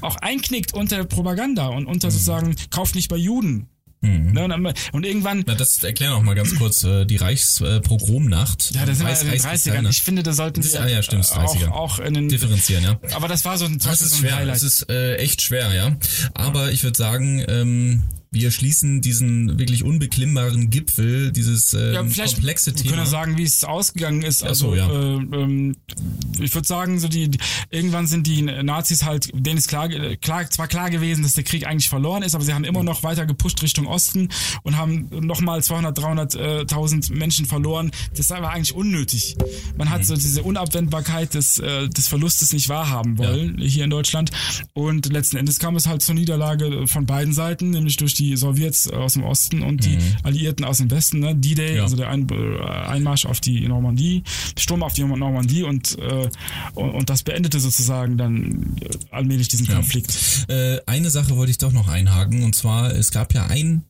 auch einknickt unter Propaganda und unter sozusagen, kauft nicht bei Juden. Mhm. Ne? Und, irgendwann, Na, das erklär noch mal ganz kurz äh, die Reichspogromnacht. ja, da sind wir in den heißt 30ern. keiner. Ich finde, da sollten Das- wir ah ja, stimmt, äh, auch, 30er. auch in den, differenzieren, ja. aber das war so ein, Das so ist ein schwer, Highlight. das ist äh, echt schwer, ja. Aber ich würde sagen, ähm, wir schließen diesen wirklich unbeklimmbaren Gipfel, dieses ähm, ja, vielleicht komplexe wir können Thema. ja sagen, wie es ausgegangen ist. Also so, ja. äh, ähm, ich würde sagen, so die, die irgendwann sind die Nazis halt, denen ist klar, klar, zwar klar gewesen, dass der Krieg eigentlich verloren ist, aber sie haben immer noch weiter gepusht Richtung Osten und haben nochmal 200, 300.000 Menschen verloren. Das war eigentlich unnötig. Man hat so diese Unabwendbarkeit des, äh, des Verlustes nicht wahrhaben wollen hier in Deutschland und letzten Endes kam es halt zur Niederlage von beiden Seiten, nämlich durch die Sowjets aus dem Osten und die Alliierten aus dem Westen, ne? D-Day, Ja. also der Ein äh, Einmarsch auf die Normandie, Sturm auf die Normandie und, äh, und, und das beendete sozusagen dann äh, allmählich diesen Konflikt. Äh, eine Sache wollte ich doch noch einhaken und zwar es gab ja ein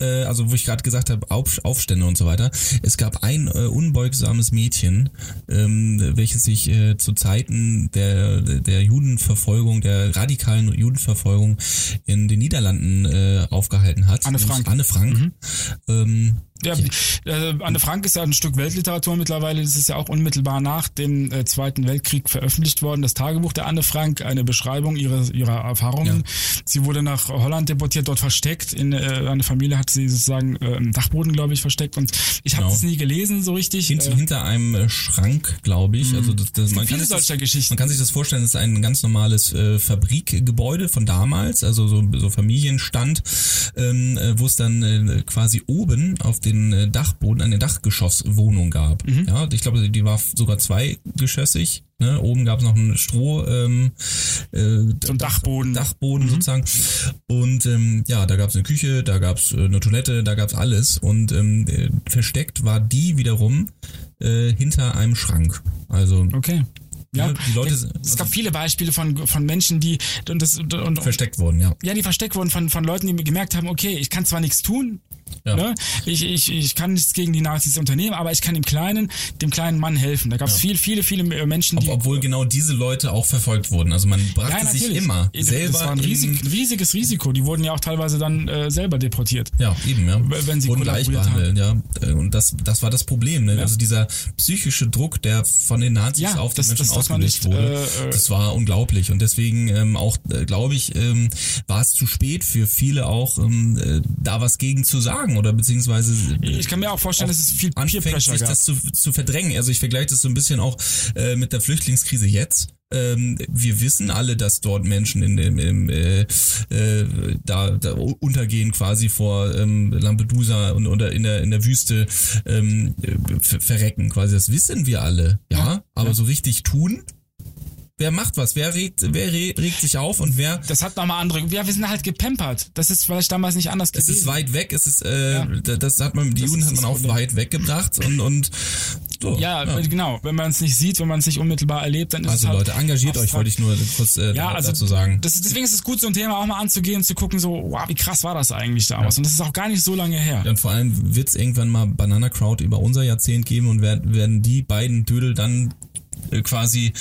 äh, also wo ich gerade gesagt habe, Auf, Aufstände und so weiter. Es gab ein äh, unbeugsames Mädchen, ähm, welches sich äh, zu Zeiten der, der Judenverfolgung, der radikalen Judenverfolgung in den Niederlanden äh, aufgehalten hat. Anne Frank. Anne Frank. Ähm, Ja, äh, Anne Frank ist ja ein Stück Weltliteratur mittlerweile. Das ist ja auch unmittelbar nach dem äh, Zweiten Weltkrieg veröffentlicht worden. Das Tagebuch der Anne Frank, eine Beschreibung ihrer, ihrer Erfahrungen. Ja. Sie wurde nach Holland deportiert, dort versteckt. In äh, eine Familie hat sie sozusagen äh, im Dachboden, glaube ich, versteckt. Und ich habe Genau. das nie gelesen so richtig. Hinter, Äh, hinter einem Schrank, glaube ich. Also das, das, man, viele kann sich das, solcher Geschichten. man kann sich das vorstellen, das ist ein ganz normales äh, Fabrikgebäude von damals, also so, so Familienstand, ähm, äh, wo es dann äh, quasi oben auf den äh, Dachboden eine Dachgeschosswohnung gab. Mhm. Ja, ich glaube, die war sogar zweigeschossig. Ne? Oben gab es noch einen Stroh, ähm, äh, ein Dachboden. Dachboden sozusagen. Und ähm, ja, da gab es eine Küche, da gab es äh, eine Toilette, da gab es alles. Und ähm, äh, versteckt war die wiederum äh, hinter einem Schrank. Also Okay. Ja, Ja, die Leute es, gab viele Beispiele von, von Menschen, die und das und, und, versteckt worden, ja. ja, die versteckt wurden von, von Leuten, die gemerkt haben, okay, ich kann zwar nichts tun, Ja. ne? ich, ich, ich kann nichts gegen die Nazis unternehmen, aber ich kann dem Kleinen, dem kleinen Mann helfen. Da gab es viel, viele, viele äh, Menschen, die Ob, obwohl genau diese Leute auch verfolgt wurden. Also man brachte ja, sich immer das selber war ein, riesig, ein riesiges Risiko. Die wurden ja auch teilweise dann äh, selber deportiert. Ja, eben, ja. Wenn sie Wurden gleich behandelt, ja. Äh, Und das, das war das Problem, ne? Also dieser psychische Druck, der von den Nazis Ja, auf die das- Menschen das ausgelöst nicht, wurde, äh, äh, das war unglaublich. Und deswegen ähm, auch, äh, glaube ich, ähm, war es zu spät für viele auch, ähm, äh, da was gegen zu sagen oder beziehungsweise Ich kann mir auch vorstellen, dass es viel Peer anfängt, Pressure sich das zu, zu verdrängen. Also ich vergleiche das so ein bisschen auch äh, mit der Flüchtlingskrise jetzt. Ähm, wir wissen alle, dass dort Menschen in dem im, äh, äh, da, da untergehen quasi vor ähm, Lampedusa und oder in der in der Wüste ähm, äh, ver- verrecken quasi. Das wissen wir alle, ja. Ja, aber ja. so richtig tun. Wer macht was? Wer regt, wer re- regt sich auf und wer Das hat nochmal andere. Ja, wir sind halt gepampert. Das ist vielleicht damals nicht anders es gewesen. ist weit weg, es ist äh, Ja. da- das hat man die Das Juden hat man auch Problem. weit weggebracht und und so, ja, genau. Wenn man es nicht sieht, wenn man es nicht unmittelbar erlebt, dann ist Also es halt Leute, engagiert euch, wollte ich nur kurz äh, Ja, also dazu sagen. Das, deswegen ist es gut, so ein Thema auch mal anzugehen und zu gucken, so, wow, wie krass war das eigentlich damals? Und das ist auch gar nicht so lange her. Ja, und vor allem wird es irgendwann mal Banana Crowd über unser Jahrzehnt geben und werden, werden die beiden Dödel dann quasi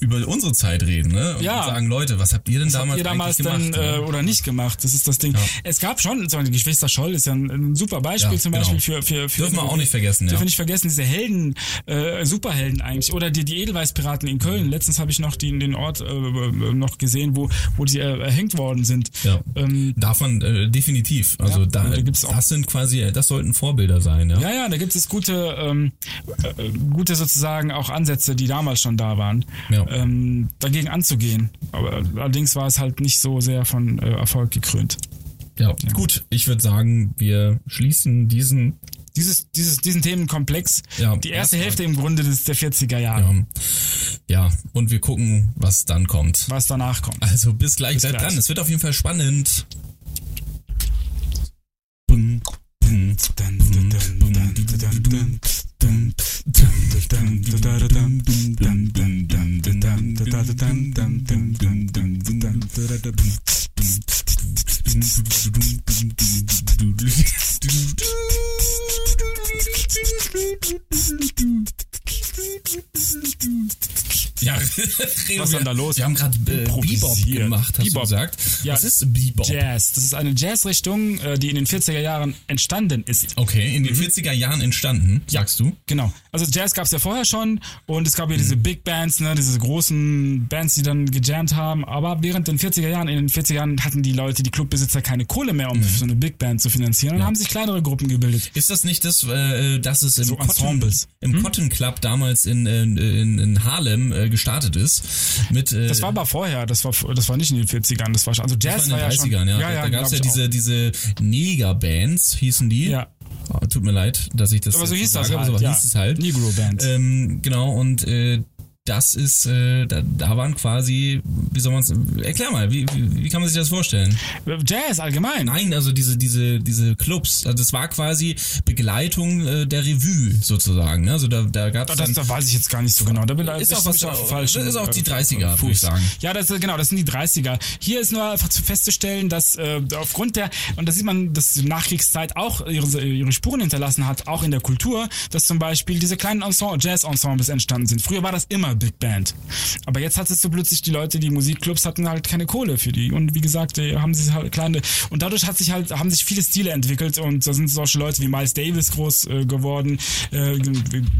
über unsere Zeit reden, ne? Und Ja. sagen, Leute, was habt ihr denn Was damals ihr damals gemacht? äh, ne? oder nicht gemacht? Das ist das Ding. Ja. Es gab schon, so die Geschwister Scholl ist ja ein, ein super Beispiel Ja, zum genau. Beispiel für, für, für Dürfen wir auch nicht vergessen, ja. Dürfen wir nicht vergessen, diese Helden, äh, Superhelden eigentlich. Oder die, die Edelweißpiraten in Köln. Letztens habe ich noch die, den Ort äh, äh, noch gesehen, wo, wo die äh, erhängt worden sind. Ja. Ähm, Darf man äh, definitiv. Also da, da gibt's auch- das sind quasi, das sollten Vorbilder sein, ja. Ja, ja, da gibt es gute, ähm, äh, gute sozusagen auch Ansätze, die damals schon da waren, Ja. ähm, dagegen anzugehen. Aber allerdings war es halt nicht so sehr von äh, Erfolg gekrönt. Ja. Gut, ich würde sagen, wir schließen diesen Dieses, dieses, diesen Themenkomplex, Ja, die erste erstmal. Hälfte im Grunde des, der 40er Jahre, ja, ja, und wir gucken, was dann kommt. was danach kommt. Also bis gleich, Bis seid gleich. dran. Es wird auf jeden Fall spannend. Was ist denn da los? Wir haben gerade äh, Bebop gemacht, hast Bebop. du gesagt. Ja. Was ist Bebop? Jazz. Das ist eine Jazzrichtung, äh, die in den 40er Jahren entstanden ist. Okay, in den Mhm. 40er Jahren entstanden, sagst du? Genau. Also Jazz gab es ja vorher schon und es gab ja diese Big Bands, ne, diese großen Bands, die dann gejammt haben. Aber während den 40er Jahren, in den 40er Jahren hatten die Leute, die Clubbesitzer keine Kohle mehr, um so eine Big Band zu finanzieren und haben sich kleinere Gruppen gebildet. Ist das nicht das, äh, dass es im, So Cotton, Ensembles. Hm? im Cotton Club damals in, in, in, in Harlem äh, gestartet ist? Mit, äh, Das war aber vorher, das war das war nicht in den 40ern, das war schon, also Jazz das war war, in den ja 30ern, schon. ja. ja, ja da gab es ja diese, diese Neger-Bands, hießen die. Ja. Ah, tut mir leid, dass ich das Aber so jetzt hieß das sage, halt, aber so ja. hieß es halt. Negro Band. Ähm, genau, und äh, das ist, äh, da, da waren quasi, wie soll man es, erklär mal, wie, wie, wie kann man sich das vorstellen? Jazz allgemein. Nein, also diese, diese, diese Clubs, also das war quasi Begleitung äh, der Revue sozusagen. Ne? Also da, da gab es das weiß ich jetzt gar nicht so genau. Da bin Ist auch was- mich auf falschen, das ist auch die äh, 30er, würde Fuß. ich sagen. Ja, das genau, das sind die 30er. Hier ist nur einfach zu festzustellen, dass äh, aufgrund der und da sieht man, dass die Nachkriegszeit auch ihre, ihre Spuren hinterlassen hat, auch in der Kultur, dass zum Beispiel diese kleinen Ensemble, Jazz-Ensembles entstanden sind. Früher war das immer Big Band. Aber jetzt hattest du plötzlich die Leute, die Musikclubs hatten halt keine Kohle für die. Und wie gesagt, haben sich halt kleine, und dadurch hat sich halt, haben sich viele Stile entwickelt und da sind solche Leute wie Miles Davis groß äh, geworden, äh,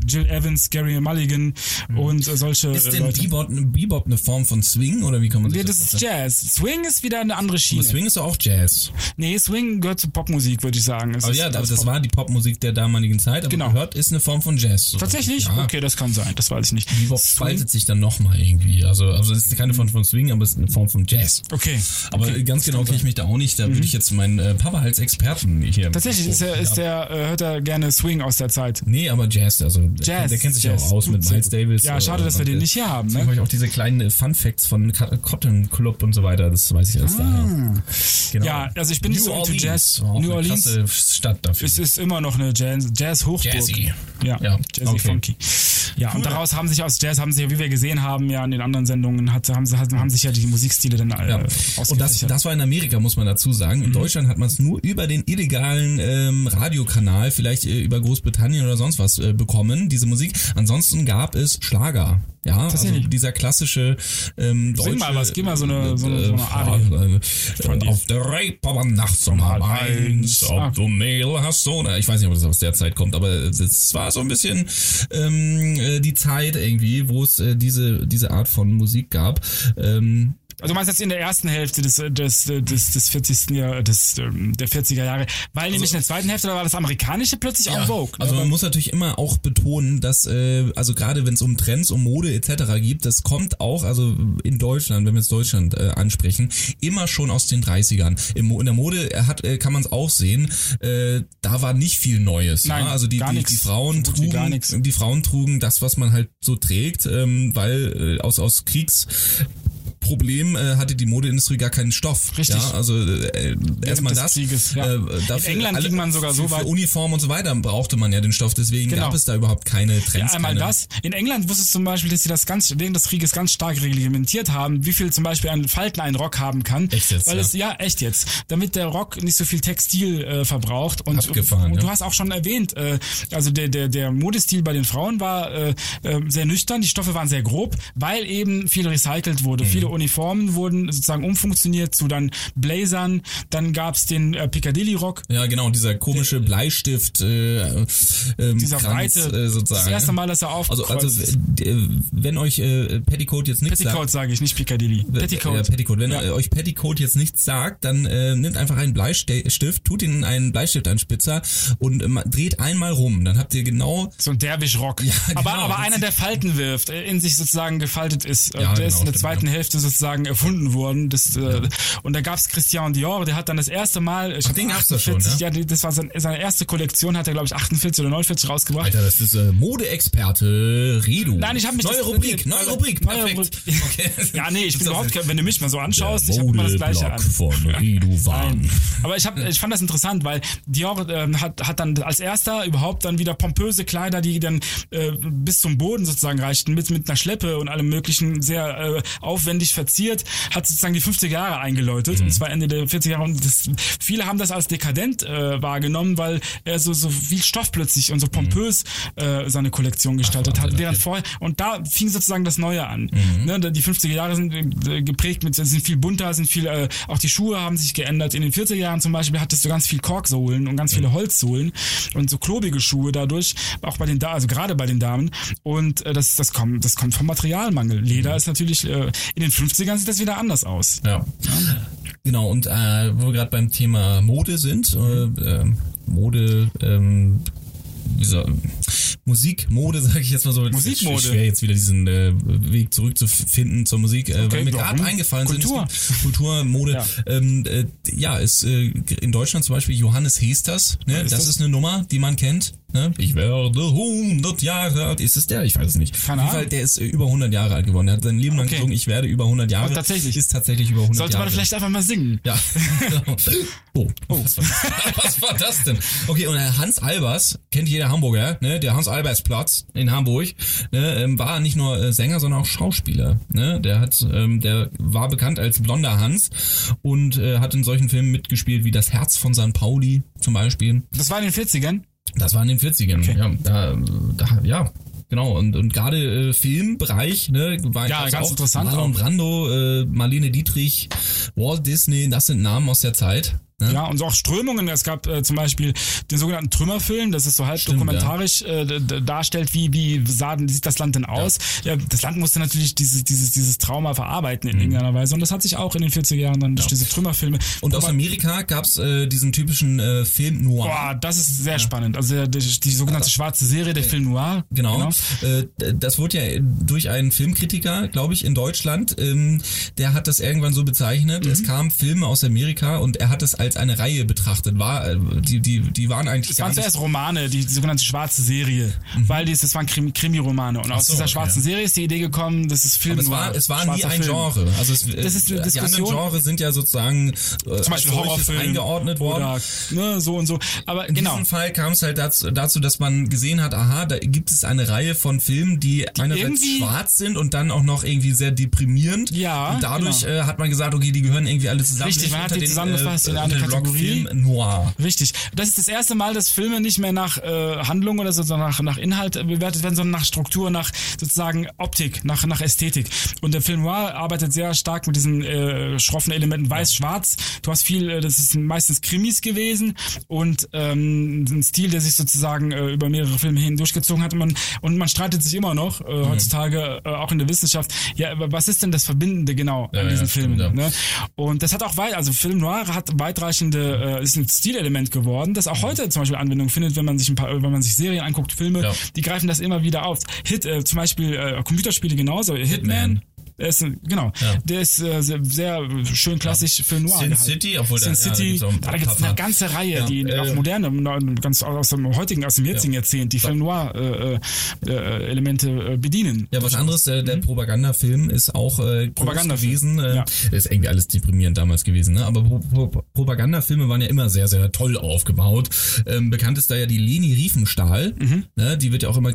Jill Evans, Gary Mulligan und äh, solche Ist denn Leute. Bebop, Bebop eine Form von Swing oder wie kann man sich Nee, das ist Jazz. Swing ist wieder eine andere Schiene. Swing ist doch auch Jazz. Nee, Swing gehört zur Popmusik, würde ich sagen. Es Aber ja, das das, Pop- war die Popmusik der damaligen Zeit, aber Genau. gehört ist eine Form von Jazz. So. Tatsächlich? Ja. Okay, das kann sein. Das weiß ich nicht. Bebop spaltet sich dann nochmal irgendwie. Also, also es ist keine Form von Swing, aber es ist eine Form von Jazz. Okay. Aber okay. ganz genau kenne ich mich da auch nicht. Da würde ich jetzt meinen äh, Papa als Experten hier. Mhm. Tatsächlich ist er, ist der, äh, hört er gerne Swing aus der Zeit. Nee, aber Jazz, also der- Jazz, der kennt sich Jazz. auch aus mit Miles. Davis. Ja, schade, äh, dass wir den äh, nicht hier haben, ne? habe ich auch diese kleinen äh, Fun Facts von Cotton Club und so weiter, das weiß ich alles daher. Genau. Ah. Ja, also ich bin nicht New so into Orleans, Jazz. war auch New Orleans Stadt dafür. Es ist immer noch eine Jazz, Jazz Hochburg. Jazzy. Ja, Ja, Jazzy okay. Funky. Ja, und daraus haben sich aus Jazz haben sich, wie wir gesehen haben, ja in den anderen Sendungen, hat, haben, sie- haben sich ja die Musikstile dann äh, Ja. Und das, das war in Amerika, muss man dazu sagen. Mhm. In Deutschland hat man es nur über den illegalen ähm, Radiokanal, vielleicht äh, über Großbritannien oder sonst was, äh, bekommen, diese Musik. Ansonsten gab es Schlager. Ja, also Tatsächlich. dieser klassische ähm, deutsche... Sing mal was, gib mal so eine- so eine- so eine äh, Arie. äh, Auf der Reeperbahn nachts um halb eins, Ah. ob du Mehl hast so... Ich weiß nicht, ob das aus der Zeit kommt, aber es war so ein bisschen ähm, äh, die Zeit irgendwie, wo es äh, diese, diese Art von Musik gab. Ähm, Also du meinst jetzt in der ersten Hälfte des, des, des, des 40. Jahr, des, der 40er Jahre, weil nämlich in der zweiten Hälfte da war das Amerikanische plötzlich en vogue. ne? Also man muss natürlich immer auch betonen, dass äh, also gerade wenn es um Trends, um Mode etc. geht, das kommt auch also in Deutschland, wenn wir jetzt Deutschland äh, ansprechen, immer schon aus den 30ern. Im, in der Mode äh, hat äh, kann man es auch sehen, äh, da war nicht viel Neues. Nein, ja? Also die die, die Frauen So trugen die Frauen trugen das, was man halt so trägt, ähm, weil äh, aus aus Kriegs Problem äh, hatte die Modeindustrie gar keinen Stoff. Richtig. Ja, also äh, erstmal das. Krieges, ja. äh, dafür In England alle- ging man sogar so weit- Für Uniform und so weiter brauchte man ja den Stoff, deswegen Genau. gab es da überhaupt keine Trends. Ja, einmal keine, das. In England wusste es zum Beispiel, dass sie das ganz während des Krieges ganz stark reglementiert haben, wie viel zum Beispiel ein Falten ein Rock haben kann. Echt jetzt, Weil ja. es ja echt jetzt, damit der Rock nicht so viel Textil äh, verbraucht und, Abgefahren, und du ja. hast auch schon erwähnt, äh, also der der der Modestil bei den Frauen war äh, äh, sehr nüchtern, die Stoffe waren sehr grob, weil eben viel recycelt wurde. Mhm. Viele Uniformen wurden sozusagen umfunktioniert zu dann Blazern, dann gab's den äh, Piccadilly Rock. Ja, genau, dieser komische Bleistift, äh, ähm, Dieser Kranz, breite, äh, sozusagen. das erste Mal, dass er Also, aufgekreuzt also ist. äh, wenn euch äh, Petticoat jetzt nichts Petticoat sagt, sage ich, nicht Piccadilly. Petticoat. Ja, Petticoat. Wenn Ja. äh, euch Petticoat jetzt nichts sagt, dann äh, nimmt einfach einen Bleistift, tut ihn in einen Bleistifteinspitzer und äh, dreht einmal rum. Dann habt ihr genau So ein Derwisch-Rock. Ja, aber, genau. aber Das einer, der Falten wirft, äh, in sich sozusagen gefaltet ist. Äh, Ja, der ist genau, in der stimmt, zweiten ja. Hälfte sozusagen erfunden worden. Das, äh, Und da gab's Christian Dior, der hat dann das erste Mal, ich Ach, glaub, den gab's da schon, ja, die- das war sein, seine erste Kollektion, hat er glaube ich 48 oder 49 rausgebracht. Alter, das ist äh, Modeexperte Redu. Nein, ich habe mich neue das- Rubrik, neue Rubrik, Neue perfekt. Rubrik. *laughs* Okay. Ja, nee, ich bin *laughs* überhaupt, wenn du mich mal so anschaust, ich habe immer das gleiche an. Von Redu Wahn. Aber ich, hab, ich fand das interessant, weil Dior ähm, hat, hat dann als erster überhaupt dann wieder pompöse Kleider, die dann äh, bis zum Boden sozusagen reichten, mit, mit einer Schleppe und allem möglichen sehr äh, aufwendig verziert, hat sozusagen die 50er Jahre eingeläutet, und zwar Ende der 40er Jahre. Und das, viele haben das als dekadent äh, wahrgenommen, weil er so, so viel Stoff plötzlich und so pompös äh, seine Kollektion gestaltet Wahnsinn, hat, während okay. vorher, und da fing sozusagen das Neue an. Mhm. Ne, die 50er Jahre sind äh, geprägt mit, sind viel bunter, sind viel, äh, auch die Schuhe haben sich geändert. In den 40er Jahren zum Beispiel hattest du ganz viel Korksohlen und ganz Mhm. viele Holzsohlen und so klobige Schuhe dadurch, auch bei den, da also gerade bei den Damen. Und äh, das, das kommt, das kommt vom Materialmangel. Leder ist natürlich, äh, in den 50ern sieht das wieder anders aus. Ja. Genau, und äh, wo wir gerade beim Thema Mode sind, äh, äh, Mode, ähm, Musik, Mode, *laughs* sage ich jetzt mal so. Es ist Musikmode. Schwer jetzt wieder diesen äh, Weg zurückzufinden zur Musik, äh, Okay, weil mir gerade eingefallen Kultur. sind. Kultur, Mode. Ja. Ja, ähm, äh, ja ist äh, in Deutschland zum Beispiel Johannes Hesters, ne? ist das, das? ist eine Nummer, die man kennt. Ne? Ich werde 100 Jahre alt. Ist es der? Ich weiß es nicht. Keine Auf jeden Fall, Ahnung. der ist äh, über 100 Jahre alt geworden. Der hat sein Leben lang Okay. gesungen, ich werde über 100 Jahre. Oh, tatsächlich. Ist tatsächlich über 100 Sollte Jahre. man vielleicht einfach mal singen. Ja. *laughs* Oh, oh. Was, war das? *laughs* was war das denn? Okay, und der Hans Albers, kennt jeder Hamburger, ne? Der Hans-Albers-Platz in Hamburg, ne? ähm, war nicht nur äh, Sänger, sondern auch Schauspieler. Ne? Der hat, ähm, der war bekannt als blonder Hans und äh, hat in solchen Filmen mitgespielt wie Das Herz von St. Pauli zum Beispiel. Das war in den 40ern. Das war in den 40ern. Okay. Ja, da, da, ja. Genau, und, und gerade äh, Filmbereich, ne, war Ja, ganz auch interessant Marlon. Brando, äh, Marlene Dietrich, Walt Disney, das sind Namen aus der Zeit. Ne? Ja, und so auch Strömungen. Es gab äh, zum Beispiel den sogenannten Trümmerfilm, das ist so halb Stimmt, dokumentarisch äh, d- d- darstellt, wie wie sah, sieht das Land denn aus? Ja. das Land musste natürlich dieses dieses dieses Trauma verarbeiten in irgendeiner Weise und das hat sich auch in den 40er Jahren dann durch diese Trümmerfilme. Und aus Amerika gab's äh, diesen typischen äh, Film Noir. Boah, das ist sehr spannend. Also der, die sogenannte schwarze Serie, der Film Noir. Genau. Äh, das wurde ja durch einen Filmkritiker, glaube ich, in Deutschland, ähm, der hat das irgendwann so bezeichnet. Mhm. Es kamen Filme aus Amerika und er hat es als eine Reihe betrachtet. War, äh, die, die, die waren eigentlich Es waren zuerst Romane, die, die sogenannte schwarze Serie, weil die, das waren Krimi- Krimi-Romane. Und aus so, dieser okay. schwarzen Serie ist die Idee gekommen, das ist Film Aber es war, es war nie ein Film. Genre. Also es, Das ist eine äh, die anderen Diskussion. Genres sind ja sozusagen äh, Zum Beispiel als Horrorfilm eingeordnet worden. oder ne, so und so. Aber In genau. diesem Fall kam es halt dazu, dazu, dass man gesehen hat, aha, da gibt es eine Reihe von Filmen, die, einerseits irgendwie- schwarz sind und dann auch noch irgendwie sehr deprimierend. Ja, Und dadurch genau. äh, hat man gesagt, okay, die gehören irgendwie alle zusammen. Richtig, man hat die den, zusammengefasst in äh, eine Blockfilm Noir. Richtig. Das ist das erste Mal, dass Filme nicht mehr nach äh, Handlung oder so, sondern nach, nach Inhalt bewertet werden, sondern nach Struktur, nach sozusagen Optik, nach, nach Ästhetik. Und der Film Noir arbeitet sehr stark mit diesen äh, schroffen Elementen weiß-schwarz. Du hast viel, äh, das ist meistens Krimis gewesen und ähm, ein Stil, der sich sozusagen äh, über mehrere Filme hin durchgezogen hat. Und man, und man streitet sich immer noch äh, Mhm. heutzutage äh, auch in der Wissenschaft, ja, was ist denn das Verbindende genau Ja, an diesen ja, stimmt, Filmen? ja. Ne? Und das hat auch weit, also Film Noir hat weitreichende, äh, ist ein Stilelement geworden, das auch heute zum Beispiel Anwendung findet, wenn man sich ein paar, wenn man sich Serien anguckt, Filme, Ja. die greifen das immer wieder auf. Hit, äh, zum Beispiel äh, Computerspiele genauso, Hitman. Hitman. Der ist, genau, Ja. der ist äh, sehr, sehr schön klassisch Film Noir. Sin gehalten. City, obwohl Sin da- ja, City, ein da gibt es eine ganze Reihe, Ja, die äh, auch moderne, ganz aus dem heutigen, aus dem jetzigen Jahrzehnt, die Film Noir äh, äh, äh, Elemente äh, bedienen. Ja, was anderes, der, der Propagandafilm ist auch äh, groß Propagandafilm, gewesen. Äh, ja. Ist irgendwie alles deprimierend damals gewesen, ne? Aber Pro Pro Propagandafilme waren ja immer sehr, sehr toll aufgebaut. Ähm, bekannt ist da ja die Leni Riefenstahl. Mhm. Ne? Die wird ja auch immer äh,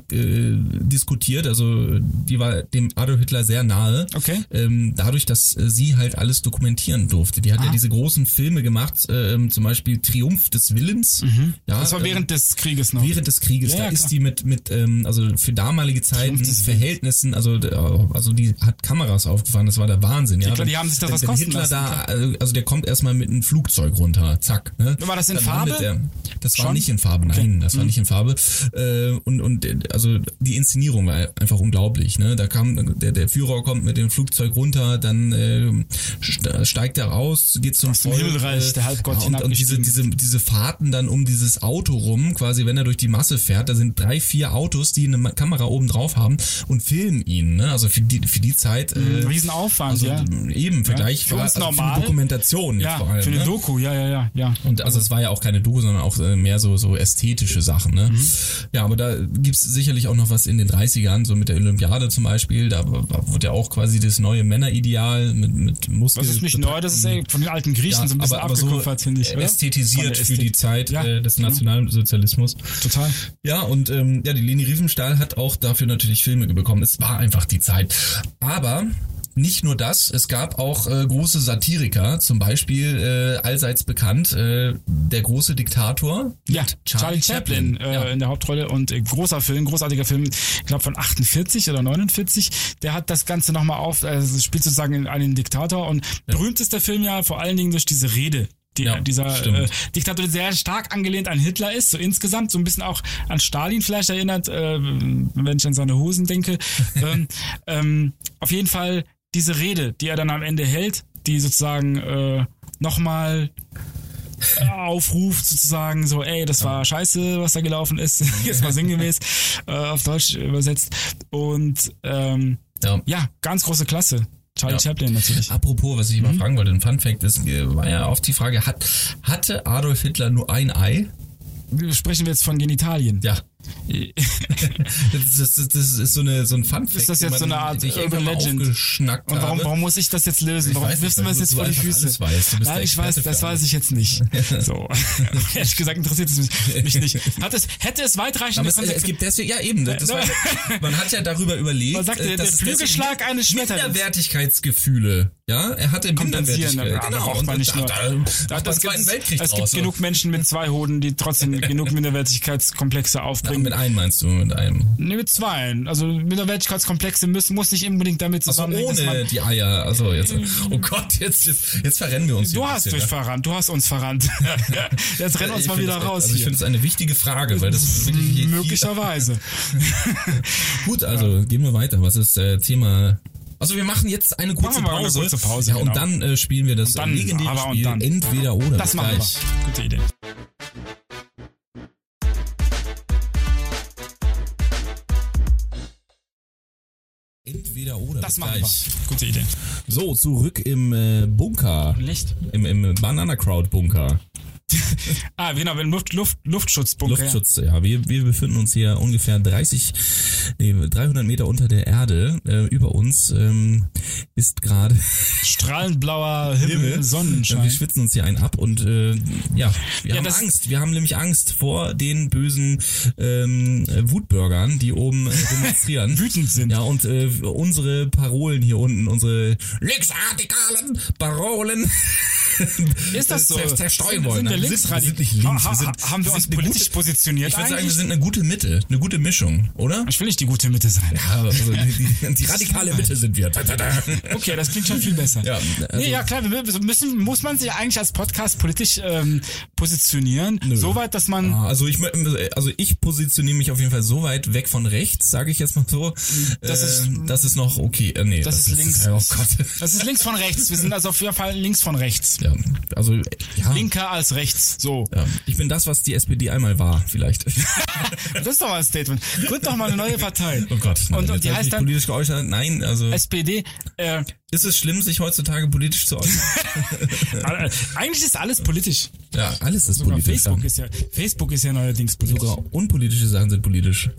diskutiert. Also die war dem Adolf Hitler sehr nahe. Okay. Ähm, dadurch, dass äh, sie halt alles dokumentieren durfte. Die hat ja Ah. diese großen Filme gemacht, ähm, zum Beispiel Triumph des Willens. Ja, Mhm. Das war ähm, während des Krieges noch. Während des Krieges, Ja, da ja, ist die mit, mit ähm, also für damalige Zeiten, Verhältnissen, also, äh, also die hat Kameras aufgefahren, das war der Wahnsinn. Ja, klar, die haben sich das wenn, was wenn kosten Hitler lassen, da, also also der kommt erstmal mit einem Flugzeug runter, zack. Ne? War das in Dann Farbe? Er, das war Schon? nicht in Farbe, nein, das Mhm. war nicht in Farbe. Äh, und und äh, also die Inszenierung war einfach unglaublich. Ne? Da kam der, der Führer kommt mit dem Flugzeug runter, dann äh, st- steigt er raus, geht zum dem Volk, Himmelreich, der Halbgott ja, und, und diese, diese, diese Fahrten dann um dieses Auto rum, quasi wenn er durch die Masse fährt, da sind drei, vier Autos, die eine Kamera oben drauf haben und filmen ihn. Ne? Also für die, für die Zeit. Äh, Riesenaufwand, also ja. eben Vergleich Für uns also normal. Für eine Dokumentation Ja, vor allem. für eine ne? Doku, ja, ja, ja, ja. Und also es war ja auch keine Doku, sondern auch äh, mehr so so ästhetische Sachen. Ne? Mhm. Ja, aber da gibt's sicherlich auch noch was in den 30ern, so mit der Olympiade zum Beispiel. Da wurde ja auch quasi das neue Männerideal mit, mit Muskel. Das ist nicht neu, das ist von den alten Griechen ja, so ein bisschen aber, aber so abgekupfert, finde ich. oder? ästhetisiert für die. Zeit Ja, äh, des genau. Nationalsozialismus. Total. Ja, und ähm, ja, die Leni Riefenstahl hat auch dafür natürlich Filme bekommen. Es war einfach die Zeit. Aber nicht nur das, es gab auch äh, große Satiriker, zum Beispiel äh, allseits bekannt, äh, der große Diktator. Ja, mit Charlie, Chaplin, äh, ja. in der Hauptrolle und äh, großer Film, großartiger Film, ich glaube von 48 oder 49. Der hat das Ganze nochmal auf, also spielt sozusagen einen Diktator und berühmt ist der Film ja vor allen Dingen durch diese Rede. Die, Ja, dieser stimmt. äh, Diktator, sehr stark angelehnt an Hitler ist, so insgesamt, so ein bisschen auch an Stalin vielleicht erinnert, äh, wenn ich an seine Hosen denke. *laughs* ähm, ähm, auf jeden Fall diese Rede, die er dann am Ende hält, die sozusagen äh, nochmal aufruft sozusagen so, ey, das war scheiße, was da gelaufen ist, *laughs* jetzt mal sinngemäß äh, auf Deutsch übersetzt und ähm, Ja. ja, ganz große Klasse. Charlie Ja. Chaplin natürlich. Apropos, was ich Mhm. mal fragen wollte, ein Fun Fact ist, äh, war ja oft die Frage, hat, hatte Adolf Hitler nur ein Ei? Sprechen wir jetzt von Genitalien. Ja. *laughs* Das, das, das, ist so, eine, so ein Fun. Ist das jetzt so eine Art Urban Legend? Und warum, warum muss ich das jetzt lösen? Ich Warum mir das weil jetzt vor die Füße? weißt. Nein, ich weiß, das weiß ich jetzt nicht. *laughs* So. *laughs* Ehrlich gesagt interessiert es mich, mich nicht. Hat es, hätte es weitreichende Aber es, es Konsequenzen. gibt deswegen, ja eben, war, man hat ja darüber überlegt, Man sagt, äh, dass der es Flügelschlag eines Schmetterlings. Minderwertigkeitsgefühle, ja, er hatte. Minderwertigkeit, genau, braucht man nicht da, nur. da, Da- gibt- Weltkrieg es gibt genug Menschen mit zwei Hoden, die trotzdem genug Minderwertigkeitskomplexe aufbringen. Trinken. mit einem meinst du, mit einem. Nee, mit zwei. Also Minderwertigkeitskomplexe müssen, muss nicht unbedingt damit Also zusammenhängen. dass ohne die Eier. Also jetzt. Oh Gott, jetzt, jetzt, jetzt verrennen wir uns Du hast bisschen, dich ja. verrannt, du hast uns verrannt. *laughs* Jetzt renn uns Ich mal wieder das- raus Also ich finde es eine wichtige Frage, weil das Möglicherweise. *laughs* Gut, also gehen wir weiter. Was ist äh, Thema? Also wir machen jetzt eine kurze wir mal eine Pause. kurze Pause, ja, und genau. dann äh, spielen wir das Und dann, legendäre und Spiel entweder oder. Das machen gleich. wir. Gute Idee. Entweder oder. Das machen gleich. wir. Gute Idee. So, zurück im äh, Bunker. Licht. Im, im Banana Crowd Bunker. *laughs* Ah, genau, im Luft, Luft, Luftschutzbunker. Luftschutz, ja. Wir, wir befinden uns hier ungefähr 30, nee, 300 Meter unter der Erde. Äh, über uns ähm, ist gerade *laughs* Strahlend blauer Himmel, Himmel. Wir Sonnenschein. schwitzen uns hier einen ab und äh, ja, wir Ja, haben Angst. Wir haben nämlich Angst vor den bösen ähm, Wutbürgern, die oben äh, demonstrieren. *laughs* Wütend sind. Ja, und äh, unsere Parolen hier unten, unsere linksradikalen Parolen Ist das so? zer- zerstreuen Sind- wollen. sind wir sind nicht links. Ha- Wir sind, ha- haben wir wir uns politisch gute, positioniert Ich würde sagen, wir sind eine gute Mitte, eine gute Mischung, oder? Ich will nicht die gute Mitte sein. Ja, also die, die, *laughs* radikale Mitte sind wir. Okay, das klingt schon viel besser. Ja, also- nee, ja klar, wir müssen, muss man sich eigentlich als Podcast politisch ähm, positionieren. Soweit, dass man Ah, Also ich, mö- also ich positioniere mich auf jeden Fall so weit weg von rechts, sage ich jetzt mal so. Das äh, ist- das ist noch okay. Äh, nee, Das ist links. oh Gott. Das ist links von rechts. Wir sind also auf jeden Fall links von rechts. Ja, also ja, Linker als rechts. So. ja. Ich bin das, was die SPD einmal war, vielleicht. *laughs* Das ist doch mal ein Statement. Gründ doch mal eine neue Partei. Oh Gott. nein, Und, und die heißt dann politisch geäußert. Nein, also SPD. Äh, ist es schlimm, sich heutzutage politisch zu äußern? *laughs* äh, eigentlich ist alles politisch. ja, alles ist Sogar politisch. Facebook ja. ist ja Facebook ist ja neuerdings politisch. Sogar unpolitische Sachen sind politisch.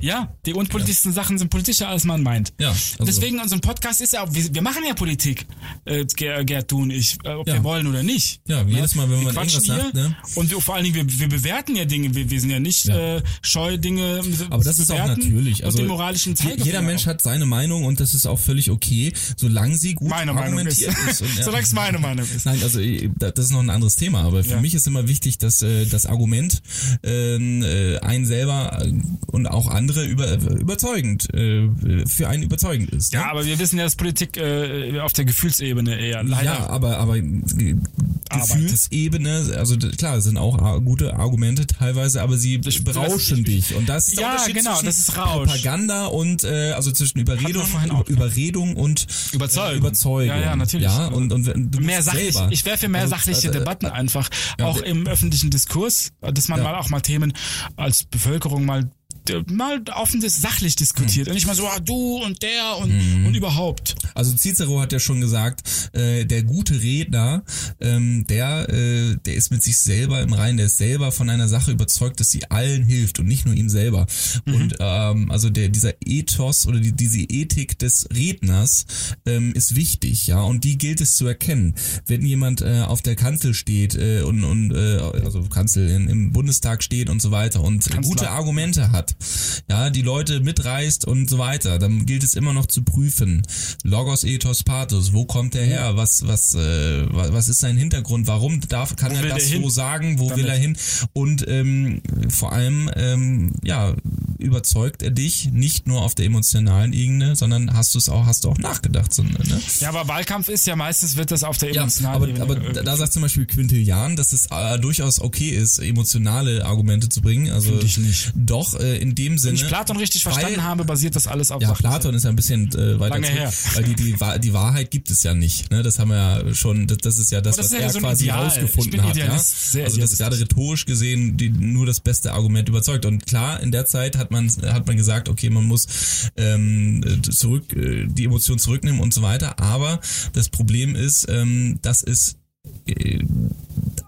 Ja, die unpolitischsten Sachen sind politischer, als man meint. Ja, also- Deswegen, unser Podcast ist ja auch, wir, wir machen ja Politik, äh, Ger- Gerd, du und ich, äh, ob Ja. wir wollen oder nicht. Ja, jedes Mal, wenn wir man irgendwas sagt, ne? und wir, vor allen Dingen, wir, wir bewerten ja Dinge, wir, wir sind ja nicht Ja. Äh, scheu, Dinge Aber das ist auch natürlich. Also und den moralischen Zeigefinger jeder Mensch auch. hat seine Meinung und das ist auch völlig okay, solange sie gut meine Meinung ist. argumentiert ist. *laughs* Ja. Solange es meine Meinung ist. Nein, also äh, da- das ist noch ein anderes Thema, aber für Ja. mich ist immer wichtig, dass äh, das Argument ähm, äh, einen selber äh, und auch andere über, überzeugend äh, für einen überzeugend ist. Ne? Ja, aber wir wissen ja, dass Politik äh, auf der Gefühlsebene eher leider Ja, aber aber äh, Gefühlsebene, also klar, sind auch gute Argumente teilweise, aber sie berauschen dich und das ist der Ja, Unterschied genau, zwischen das ist Rausch. Propaganda und äh, also zwischen Überredung, auch. Überredung und Überzeugung. Äh, Überzeugung. Ja, ja, natürlich. Ja, und und mehr sachlich. selber. Ich für mehr Also, sachliche also, Debatten einfach, ja, auch der- im öffentlichen Diskurs, dass man Ja. mal auch mal Themen als Bevölkerung mal äh, mal offen dis- sachlich diskutiert und nicht mal so ah, du und der und, Mhm. und überhaupt. Also Cicero hat ja schon gesagt, äh, der gute Redner, ähm, der, äh, der ist mit sich selber im Reinen, der ist selber von einer Sache überzeugt, dass sie allen hilft und nicht nur ihm selber. Mhm. Und ähm, also der dieser Ethos oder die, diese Ethik des Redners ähm, ist wichtig, ja, und die gilt es zu erkennen. Wenn jemand äh, auf der Kanzel steht äh, und, und äh, also Kanzel in, im Bundestag steht und so weiter und Kanzler. gute Argumente hat, ja, die Leute mitreißt und so weiter, dann gilt es immer noch zu prüfen. Logos, Ethos, Pathos, wo kommt der her? Was, was, äh, wa- was ist sein Hintergrund? Warum darf, kann Wo er das so sagen? Wo Damit. will er hin? Und ähm, vor allem, ähm, ja, überzeugt er dich nicht nur auf der emotionalen Ebene, sondern hast du es auch, hast du auch nachgedacht. So, ne? Ja, aber Wahlkampf ist ja meistens wird das auf der Ja, emotionalen aber, Ebene. aber da, sagt zum Beispiel Quintilian, dass es äh, durchaus okay ist, emotionale Argumente zu bringen. Also Find ich nicht. Doch äh, in dem Sinne. wenn ich Platon richtig weil- verstanden habe, basiert das alles auf Ja. Platon ist ja ein bisschen äh, weiter Lange zurück, her. weil die, die, die Wahrheit gibt es ja nicht. Ne? Das haben wir ja schon, das, das ist ja das, das was ja er so quasi Ideal. Rausgefunden hat. Ja? Sehr Also das ist ja idealistisch. rhetorisch gesehen die, nur das beste Argument überzeugt. Und klar, in der Zeit hat man hat man gesagt, okay, man muss ähm, zurück äh, die Emotion zurücknehmen und so weiter. Aber das Problem ist, ähm, dass es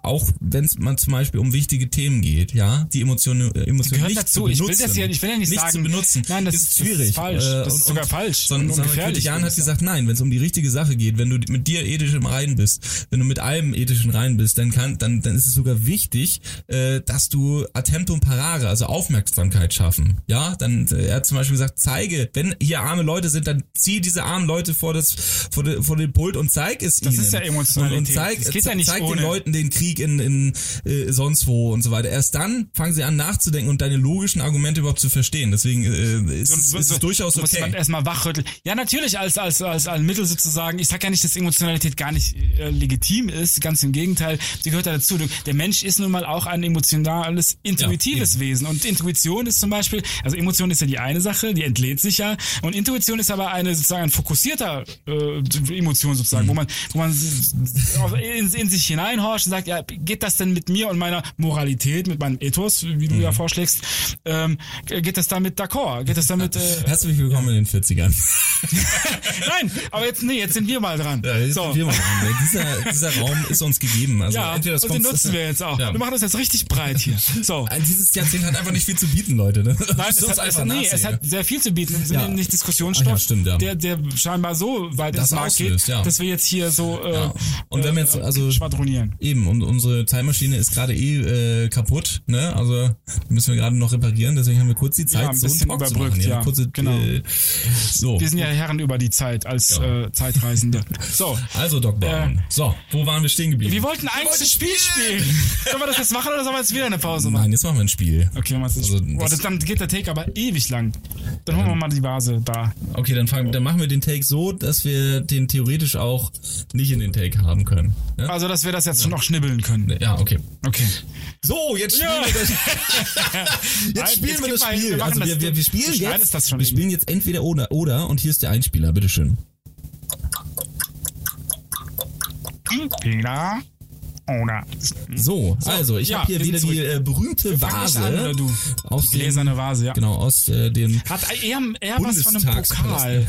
auch wenn es man zum Beispiel um wichtige Themen geht, ja, die Emotionen, äh, Emotionen gehören nicht dazu. zu Ich benutzen. will das ja- ich will ja nicht sagen- zu benutzen. Nein, das ist das ist schwierig. falsch. Äh, Das ist sogar falsch Sondern, und gefährlich, Jan hat ich gesagt, nein, wenn es um die richtige Sache geht, wenn du mit dir ethisch im Reinen bist, wenn du mit allem ethischen rein bist, dann kann, dann, dann ist es sogar wichtig, äh, dass du Attemptum parare, also Aufmerksamkeit schaffen. Ja, dann, äh, er hat zum Beispiel gesagt, zeige, wenn hier arme Leute sind, dann zieh diese armen Leute vor das, vor, de, vor den Pult und zeig es Das ihnen. ist ja Emotionalität. Und, und zeig, Das geht ja nicht zeig ohne. den Leuten den Krieg in, in äh, sonst wo und so weiter. Erst dann fangen sie an nachzudenken und deine logischen Argumente überhaupt zu verstehen. Deswegen äh, ist, es- ist es durchaus muss man okay. erstmal wachrütteln. Ja, natürlich als, als, als ein Mittel sozusagen. Ich sag ja nicht, dass Emotionalität gar nicht äh, legitim ist. Ganz im Gegenteil. Die gehört ja dazu. Der Mensch ist nun mal auch ein emotionales, intuitives Ja, Wesen. Und Intuition ist zum Beispiel, also Emotion ist ja die eine Sache, die entlädt sich ja. Und Intuition ist aber eine sozusagen ein fokussierter äh, Emotion sozusagen, Mhm. wo man, wo man auf- in, in sich hineinhorcht und sagt, ja, geht das denn mit mir und meiner Moralität, mit meinem Ethos, wie du ja Mhm. vorschlägst, ähm, geht das damit d'accord? Geht das damit, äh, Herzlich willkommen in den 40ern. *laughs* Nein, aber jetzt, nee, jetzt sind wir mal dran. Ja, jetzt so. sind wir mal dran. dieser, dieser Raum ist uns gegeben. Also Ja, entweder das und den nutzen wir jetzt auch. Ja. Wir machen das jetzt richtig breit hier. So. Dieses Jahrzehnt hat einfach nicht viel zu bieten, Leute. Ne? Nein, es hat, es, nee, es hat sehr viel zu bieten. Wir sind Ja. ja. nicht Diskussionsstoff, ja, stimmt, ja. der, der scheinbar so weit Das ins Markt geht, ja. dass wir jetzt hier so äh, Ja. Und wenn wir jetzt, also- schwadronieren. Eben, und unsere Zeitmaschine ist gerade eh äh, kaputt, ne? Also müssen wir gerade noch reparieren, deswegen haben wir kurz die Zeit, Ja, ein so bisschen überbrückt, machen. ja, Eine kurze, genau. Äh, so. Wir sind ja Herren über die Zeit als Ja. äh, Zeitreisende. *laughs* So. Also, Doc Brown. Äh, so, wo waren wir stehen geblieben? Wir wollten eigentlich das Spiel spielen. *laughs* sollen wir das jetzt machen oder sollen wir jetzt wieder eine Pause machen? Nein, jetzt machen wir ein Spiel. Okay, ist, Also, boah, das- dann geht der Take aber ewig lang. Dann holen wir mal die Vase da. Okay, dann, fangen, dann machen wir den Take so, dass wir den theoretisch auch nicht in den Take haben können. Ja, Also, dass wir das jetzt noch schnibbeln können. ja okay. Okay. So, jetzt spielen Ja. wir das, Nein, jetzt spielen jetzt wir das mal- Spiel. wir also wir, das- wir, wir spielen jetzt, das schon wir eben. spielen jetzt entweder oder oder und hier ist der Einspieler, bitteschön. Entweder oder. So, also ich ja, habe hier wieder sind die äh, berühmte Vase an, oder du? aus dem, Gläserne Vase, ja. genau aus äh, dem Hat eher, eher was von einem Pokal,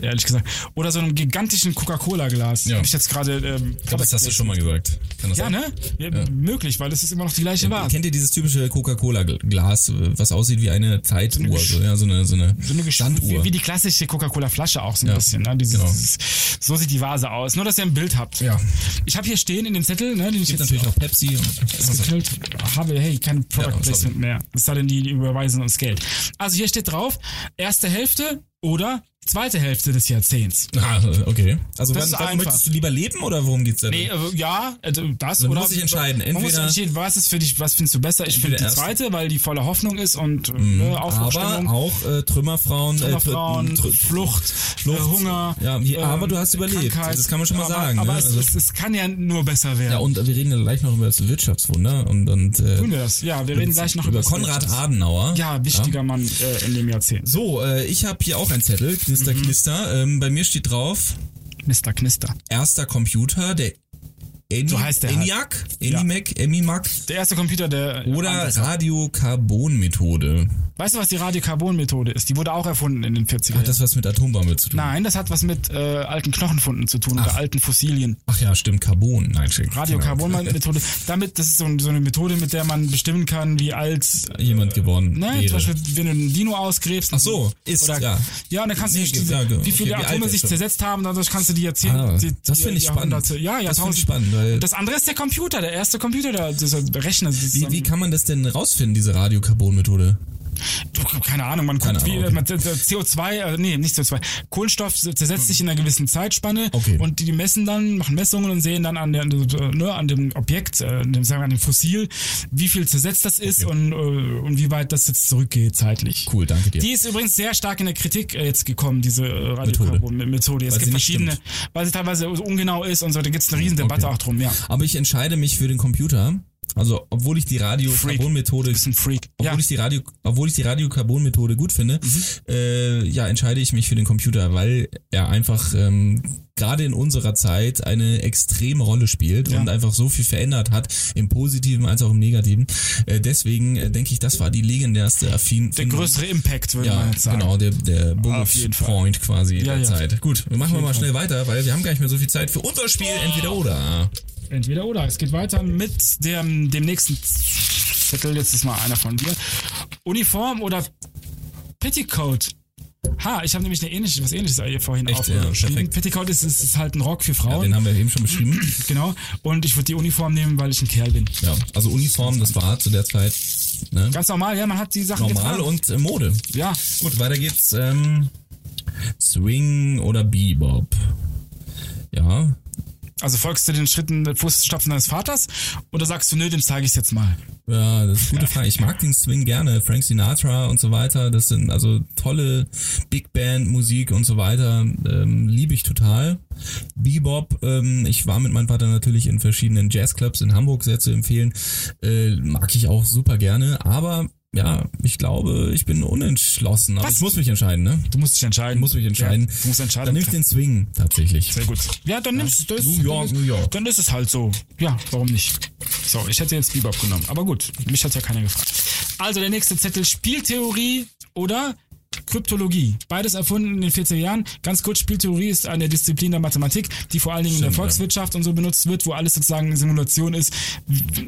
ehrlich gesagt. Oder so einem gigantischen Coca-Cola-Glas. Ja. Hab ich jetzt gerade. Ähm, Ich glaube, das hast du schon mal gesagt. Kann das Ja, sein? ne? Ja, Möglich, weil es ist immer noch die gleiche Vase. Kennt ihr dieses typische Coca-Cola-Glas, was aussieht wie eine Zeituhr, so, ja, so eine, so eine, So eine Standuhr. wie, die klassische Coca-Cola-Flasche auch so ein Ja, bisschen. Ne? Dieses, genau. so sieht die Vase aus. Nur, dass ihr ein Bild habt. Ja. Ich habe hier stehen in dem Zettel, ne, den ich jetzt natürlich noch Pepsi. Und, geknüllt habe, hey, kein Product Ja. Placement mehr. Es sei denn, die, die überweisen uns Geld. Also hier steht drauf, erste Hälfte oder zweite Hälfte des Jahrzehnts. *laughs* ah, okay. Also Das wann, wann möchtest du lieber leben oder worum geht's da? Nee, äh, ja, äh, das Dann oder muss ich entscheiden. Man muss Entweder- entscheiden, was ist für dich, was findest du besser? Ich finde die zweite, weil die voller Hoffnung ist und äh, ne, aber auch äh, Trümmerfrauen, Trümmerfrauen, äh, Tr- Flucht, Flucht. Äh, Hunger. Ja, hier- ähm, aber du hast überlebt. Krankheit. Das kann man schon mal aber, sagen, Aber ne? es, Also- es, es kann ja nur besser werden. Ja, und wir reden ja gleich noch über das Wirtschaftswunder und, und äh, Tun wir das? Ja, wir reden gleich noch über das Konrad Adenauer. Ja, wichtiger Mann äh, in dem Jahrzehnt. So, äh, ich habe hier auch einen Zettel, Knister, Mhm. Knister. Ähm, bei mir steht drauf, Mr. Knister. erster Computer, der Eni, So heißt der halt. ENIAC, ENIMAC, EMIMAC Der erste Computer, der. oder Radiokarbonmethode. Weißt du, was die Radiokarbon-Methode ist? Die wurde auch erfunden in den 40er Hat das was mit Atombombe zu tun? Nein, das hat was mit äh, alten Knochenfunden zu tun oder alten Fossilien. Ach ja, stimmt, Carbon. Nein, schick. Radiokarbon-Methode. Damit, das ist so, so eine Methode, mit der man bestimmen kann, wie alt Jemand geworden Ne, wäre. zum Beispiel, wenn du einen Dino ausgräbst. Ach so, ist, oder, ja. Ja, und dann kannst du Nee, diese, ja, genau. wie viele Okay, Atome sich schon. zersetzt haben, dadurch kannst du die Jahrzehnte, Ah, die, das finde ich spannend. Jahrhunderte- Ja, Das finde ich spannend, Das andere ist der Computer, der erste Computer, der, dieser Rechner. Wie, wie kann man das denn rausfinden, diese Radiokarbonmethode? Keine Ahnung, man guckt, Keine wie Ahnung, man, der CO2, äh, nee, nicht CO2, Kohlenstoff zersetzt sich in einer gewissen Zeitspanne Okay. und die, messen dann, machen Messungen und sehen dann an, der, ne, an dem Objekt, äh, an dem, sagen wir, an dem Fossil, wie viel zersetzt das ist und, äh, und wie weit das jetzt zurückgeht zeitlich. Cool, danke dir. Die ist übrigens sehr stark in der Kritik äh, jetzt gekommen, diese äh, Radiokarbon-Methode. Es gibt verschiedene, weil sie teilweise ungenau ist und so, da gibt es eine riesen Debatte Okay. auch drum, ja. Aber ich entscheide mich für den Computer. Also, obwohl ich die Radiokarbonmethode obwohl Ja. Mhm. ich die Radio, obwohl ich die Radiokarbonmethode gut finde, äh, ja, entscheide ich mich für den Computer, weil er einfach ähm, gerade in unserer Zeit eine extreme Rolle spielt Ja. und einfach so viel verändert hat, im Positiven als auch im Negativen. Äh, deswegen äh, denke ich, das war die legendärste Erfin Der größere Impact, würde man ja, jetzt sagen. genau, der, der Point quasi Ja, der. Zeit. Gut, wir machen wir mal schnell weiter, weil wir haben gar nicht mehr so viel Zeit für unser Spiel, entweder oder. Entweder oder. Es geht weiter mit dem, dem nächsten Zettel. Jetzt ist mal einer von dir. Uniform oder Petticoat? Ha, ich habe nämlich eine ähnliche, was ähnliches hier vorhin Echt? Ja, aufgeschrieben. perfekt. Petticoat ist, ist, ist halt ein Rock für Ja, Frauen. den haben wir eben schon beschrieben. *clears throat* genau. Und ich würde die Uniform nehmen, weil ich ein Kerl bin. Ja, also Uniform, das war zu der Zeit ne? Ganz normal, ja, man hat die Sachen normal getragen. und äh, Mode. ja, Gut, weiter geht's. Ähm, Swing oder Bebop? Ja, Also folgst du den Schritten, Fußstapfen deines Vaters oder sagst du, nö, dem zeige ich jetzt mal? Ja, das ist eine gute Frage. Ich mag den Swing gerne. Frank Sinatra und so weiter. Das sind also tolle Big Band Musik und so weiter. Ähm, Liebe ich total. Bebop, ähm, ich war mit meinem Vater natürlich in verschiedenen Jazzclubs in Hamburg sehr zu empfehlen. Äh, mag ich auch super gerne. Aber ja, ich glaube, ich bin unentschlossen. Aber Was? ich muss mich entscheiden, ne? Du musst dich entscheiden. Ich muss mich entscheiden. Ja, du musst entscheiden. Dann nimm ich den Swing tatsächlich. Sehr gut. Ja, dann nimmst du das. New York, New York. Dann ist es halt so. Ja, warum nicht? So, ich hätte jetzt Bebop genommen. Aber gut, mich hat ja keiner gefragt. Also der nächste Zettel, Spieltheorie oder Kryptologie. Beides erfunden in den 40er Jahren. Ganz kurz, Spieltheorie ist eine Disziplin der Mathematik, die vor allen Dingen in der Stimmt, ja. Volkswirtschaft und so benutzt wird, wo alles sozusagen eine Simulation ist,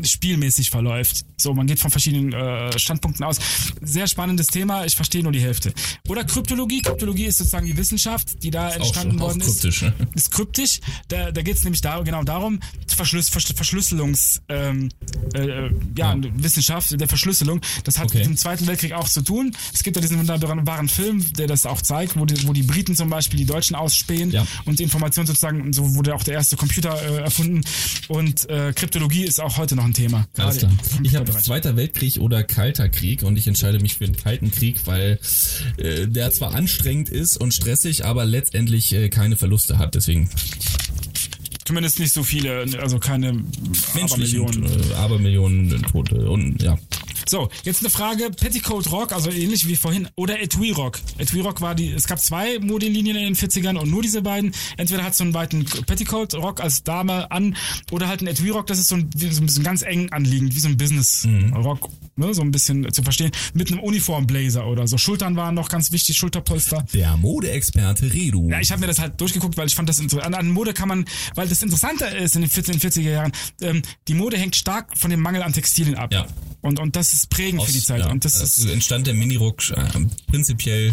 spielmäßig verläuft. So, man geht von verschiedenen äh, Standpunkten aus. Sehr spannendes Thema, ich verstehe nur die Hälfte. Oder Kryptologie. Kryptologie ist sozusagen die Wissenschaft, die da Auch, entstanden worden ist kryptisch, ne? ist kryptisch. Da, da geht es nämlich da, genau darum, Verschlüss, Versch, Verschlüsselungs, ähm, äh, ja, Ja. Wissenschaft der Verschlüsselung. Das hat Okay. mit dem Zweiten Weltkrieg auch zu tun. Es gibt ja diesen wunderbaren Film, der das auch zeigt, wo die, wo die Briten zum Beispiel die Deutschen ausspähen Ja. und die Information sozusagen, so wurde auch der erste Computer äh, erfunden. Und äh, Kryptologie ist auch heute noch ein Thema. Alles klar. Ich habe. Zweiter Weltkrieg oder Kalter Krieg und ich entscheide mich für den Kalten Krieg, weil äh, der zwar anstrengend ist und stressig, aber letztendlich äh, keine Verluste hat. Deswegen Zumindest nicht so viele, also keine menschlichen Abermillionen. äh, Abermillionen Tote und ja. So, jetzt eine Frage. Petticoat Rock, also ähnlich wie vorhin, oder Etui Rock. Etui Rock war die, es gab zwei Modelinien in den 40ern und nur diese beiden. Entweder hat so einen weiten Petticoat Rock als Dame an oder halt ein Etui Rock, das ist so ein, so ein bisschen ganz eng anliegend, wie so ein Business Rock, ne, so ein bisschen zu verstehen, mit einem Uniformblazer oder so. Schultern waren noch ganz wichtig, Schulterpolster. Der Modeexperte Redu. Ja, ich habe mir das halt durchgeguckt, weil ich fand das interessant. An, an Mode kann man, weil das Interessante ist in den 40, 40er Jahren, ähm, die Mode hängt stark von dem Mangel an Textilien ab. Ja. Und, und das ist prägend für die Zeit. ja, und das also ist. entstand der Minirock äh, prinzipiell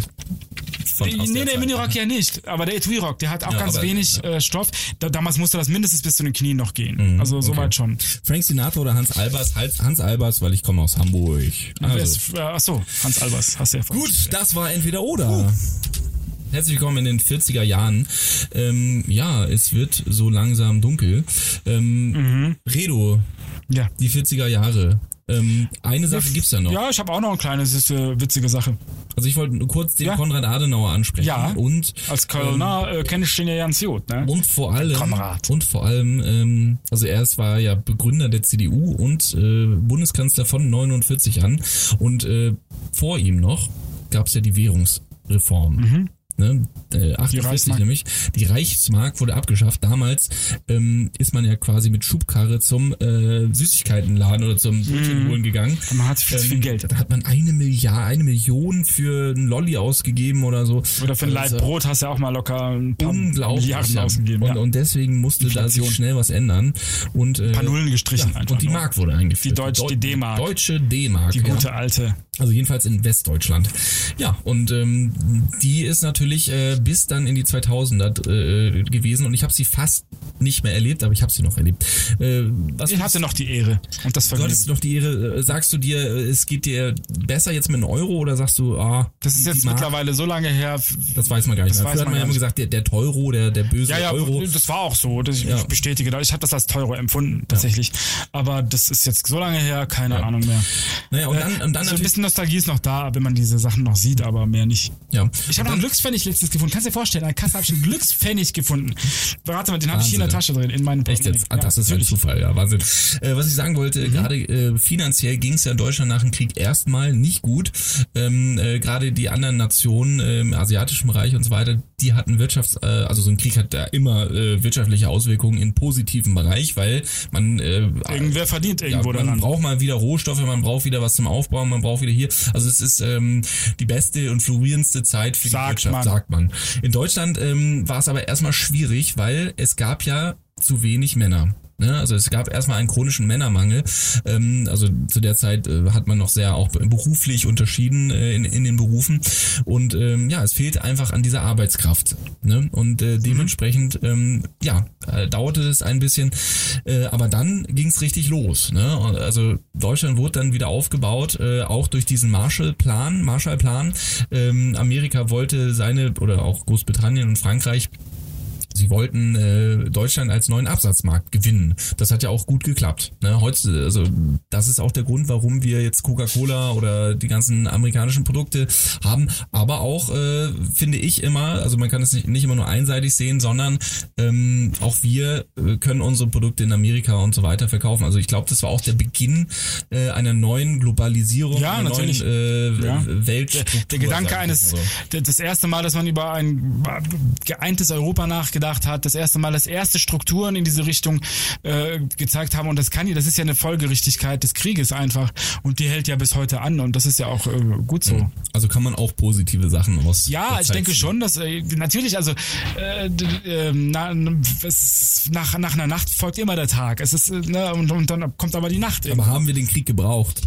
von aus Nee, der der. Minirock ja nicht, aber der Etui Rock, der hat auch Ja, ganz aber- wenig äh, Stoff. Da, damals musste das mindestens bis zu den Knien noch gehen. also soweit schon. Frank Sinatra oder Hans Albers? Hans, Hans Albers, weil ich komme aus Hamburg. Also, ist, äh, ach so, Hans Albers, hast du ja Gut, das war entweder oder. Herzlich willkommen in den 40er Jahren. Ähm, ja, es wird so langsam dunkel. Ähm, Mhm. Redo, Ja. die 40er Jahre. Ähm, eine Sache gibt's ja noch. Ja, ich habe auch noch eine kleine süße, witzige Sache. Also ich wollte nur kurz den Ja. Konrad Adenauer ansprechen. Ja. Und Als Kölner äh, kenne ich den ja ganz gut, ne? und vor allem Konrad. und vor allem ähm, also er ist- war ja Begründer der CDU und äh, Bundeskanzler von 49 an und äh, vor ihm noch gab's ja die Währungsreform. Ne, äh, 48 Mhm. Reichsmark. nämlich. Die Reichsmark wurde abgeschafft. Damals ähm, ist man ja quasi mit Schubkarre zum äh, Süßigkeitenladen oder zum Brötchen holen gegangen. Man hat viel zu viel Geld. Da hat man eine Milliarde, eine Million für einen Lolli ausgegeben oder so. Oder für ein Also, Leib Brot hast du ja auch mal locker ein paar unglaublich. Milliarden ausgegeben. Und, ja. und deswegen musste da sich schnell was ändern. Und, äh, ein paar Nullen gestrichen ja, einfach Und die nur. Mark wurde eingeführt. Die Deutsch- Deu- die D-Mark. Deutsche D-Mark. Die gute ja. alte. Also jedenfalls in Westdeutschland. Ja, und ähm, die ist natürlich äh, bis dann in die 2000er äh, gewesen und ich habe sie fast nicht mehr erlebt, aber ich habe sie noch erlebt. Äh, was Ich hatte noch die Ehre und das Du Vergnügen. hattest noch die Ehre, äh, sagst du dir, äh, es geht dir besser jetzt mit einem Euro oder sagst du, ah, Das ist jetzt Mark, mittlerweile so lange her. das weiß man gar nicht das Früher hat man ja immer gesagt, der, der Teuro, der, der böse Ja, ja, Euro. das war auch so. Das, Ja. Ich bestätige das. Ich habe das als Teuro empfunden, tatsächlich. Aber das ist jetzt so lange her, keine Ahnung mehr. Naja, und dann, und dann so ein natürlich, bisschen Nostalgie ist noch da, wenn man diese Sachen noch sieht, aber mehr nicht. ja. Ich habe noch einen Glückspfennig letztens gefunden. Kannst du dir vorstellen, an Kasse habe ich einen Glückspfennig gefunden. Warte mal, den habe ich hier in der. Tasche drin, in meinem Echt jetzt? Ah, das ist. Mhm. Zufall, ja, Wahnsinn. Äh, was ich sagen wollte, gerade äh, finanziell ging es ja Deutschland nach dem Krieg erstmal nicht gut. Ähm, äh, gerade die anderen Nationen äh, im asiatischen Bereich und so weiter, die hatten Wirtschafts-, äh, also so ein Krieg hat da immer äh, wirtschaftliche Auswirkungen in positiven Bereich, weil man äh, Irgendwer verdient ja, irgendwo man daran. braucht mal wieder Rohstoffe, man braucht wieder was zum Aufbauen, man braucht wieder hier. Also es ist ähm, die beste und florierendste Zeit für Sagt die Wirtschaft, man. sagt man. In Deutschland ähm, war es aber erstmal schwierig, weil es gab ja zu wenig Männer. Ne? Also es gab erstmal einen chronischen Männermangel. Ähm, also zu der Zeit äh, hat man noch sehr auch beruflich unterschieden äh, in, in den Berufen. Und ähm, ja, es fehlt einfach an dieser Arbeitskraft. Ne? Und äh, dementsprechend, ähm, ja, äh, dauerte es ein bisschen. Äh, aber dann ging es richtig los. Ne? Also Deutschland wurde dann wieder aufgebaut, äh, auch durch diesen Marshallplan. Marshallplan. Ähm, Amerika wollte seine, oder auch Großbritannien und Frankreich Sie wollten äh, Deutschland als neuen Absatzmarkt gewinnen. Das hat ja auch gut geklappt. Ne? Heute, also das ist auch der Grund, warum wir jetzt Coca-Cola oder die ganzen amerikanischen Produkte haben. Aber auch äh, finde ich immer, also man kann es nicht, nicht immer nur einseitig sehen, sondern ähm, auch wir äh, können unsere Produkte in Amerika und so weiter verkaufen. Also ich glaube, das war auch der Beginn äh, einer neuen Globalisierung, Ja, einer natürlich. neuen äh, Ja. Weltstruktur. Der Gedanke sag ich eines, so. das erste Mal, dass man über ein geeintes Europa nachgedacht hat, das erste Mal, dass erste Strukturen in diese Richtung äh, gezeigt haben und das kann ja, das ist ja eine Folgerichtigkeit des Krieges einfach und die hält ja bis heute an und das ist ja auch äh, gut so. Also kann man auch positive Sachen aus. Ja, ich denke schon, dass äh, natürlich, also äh, ähm, na, es, nach, nach einer Nacht folgt immer der Tag. Es ist, äh, ne, und, und dann kommt aber die Nacht. Aber haben wir den Krieg gebraucht?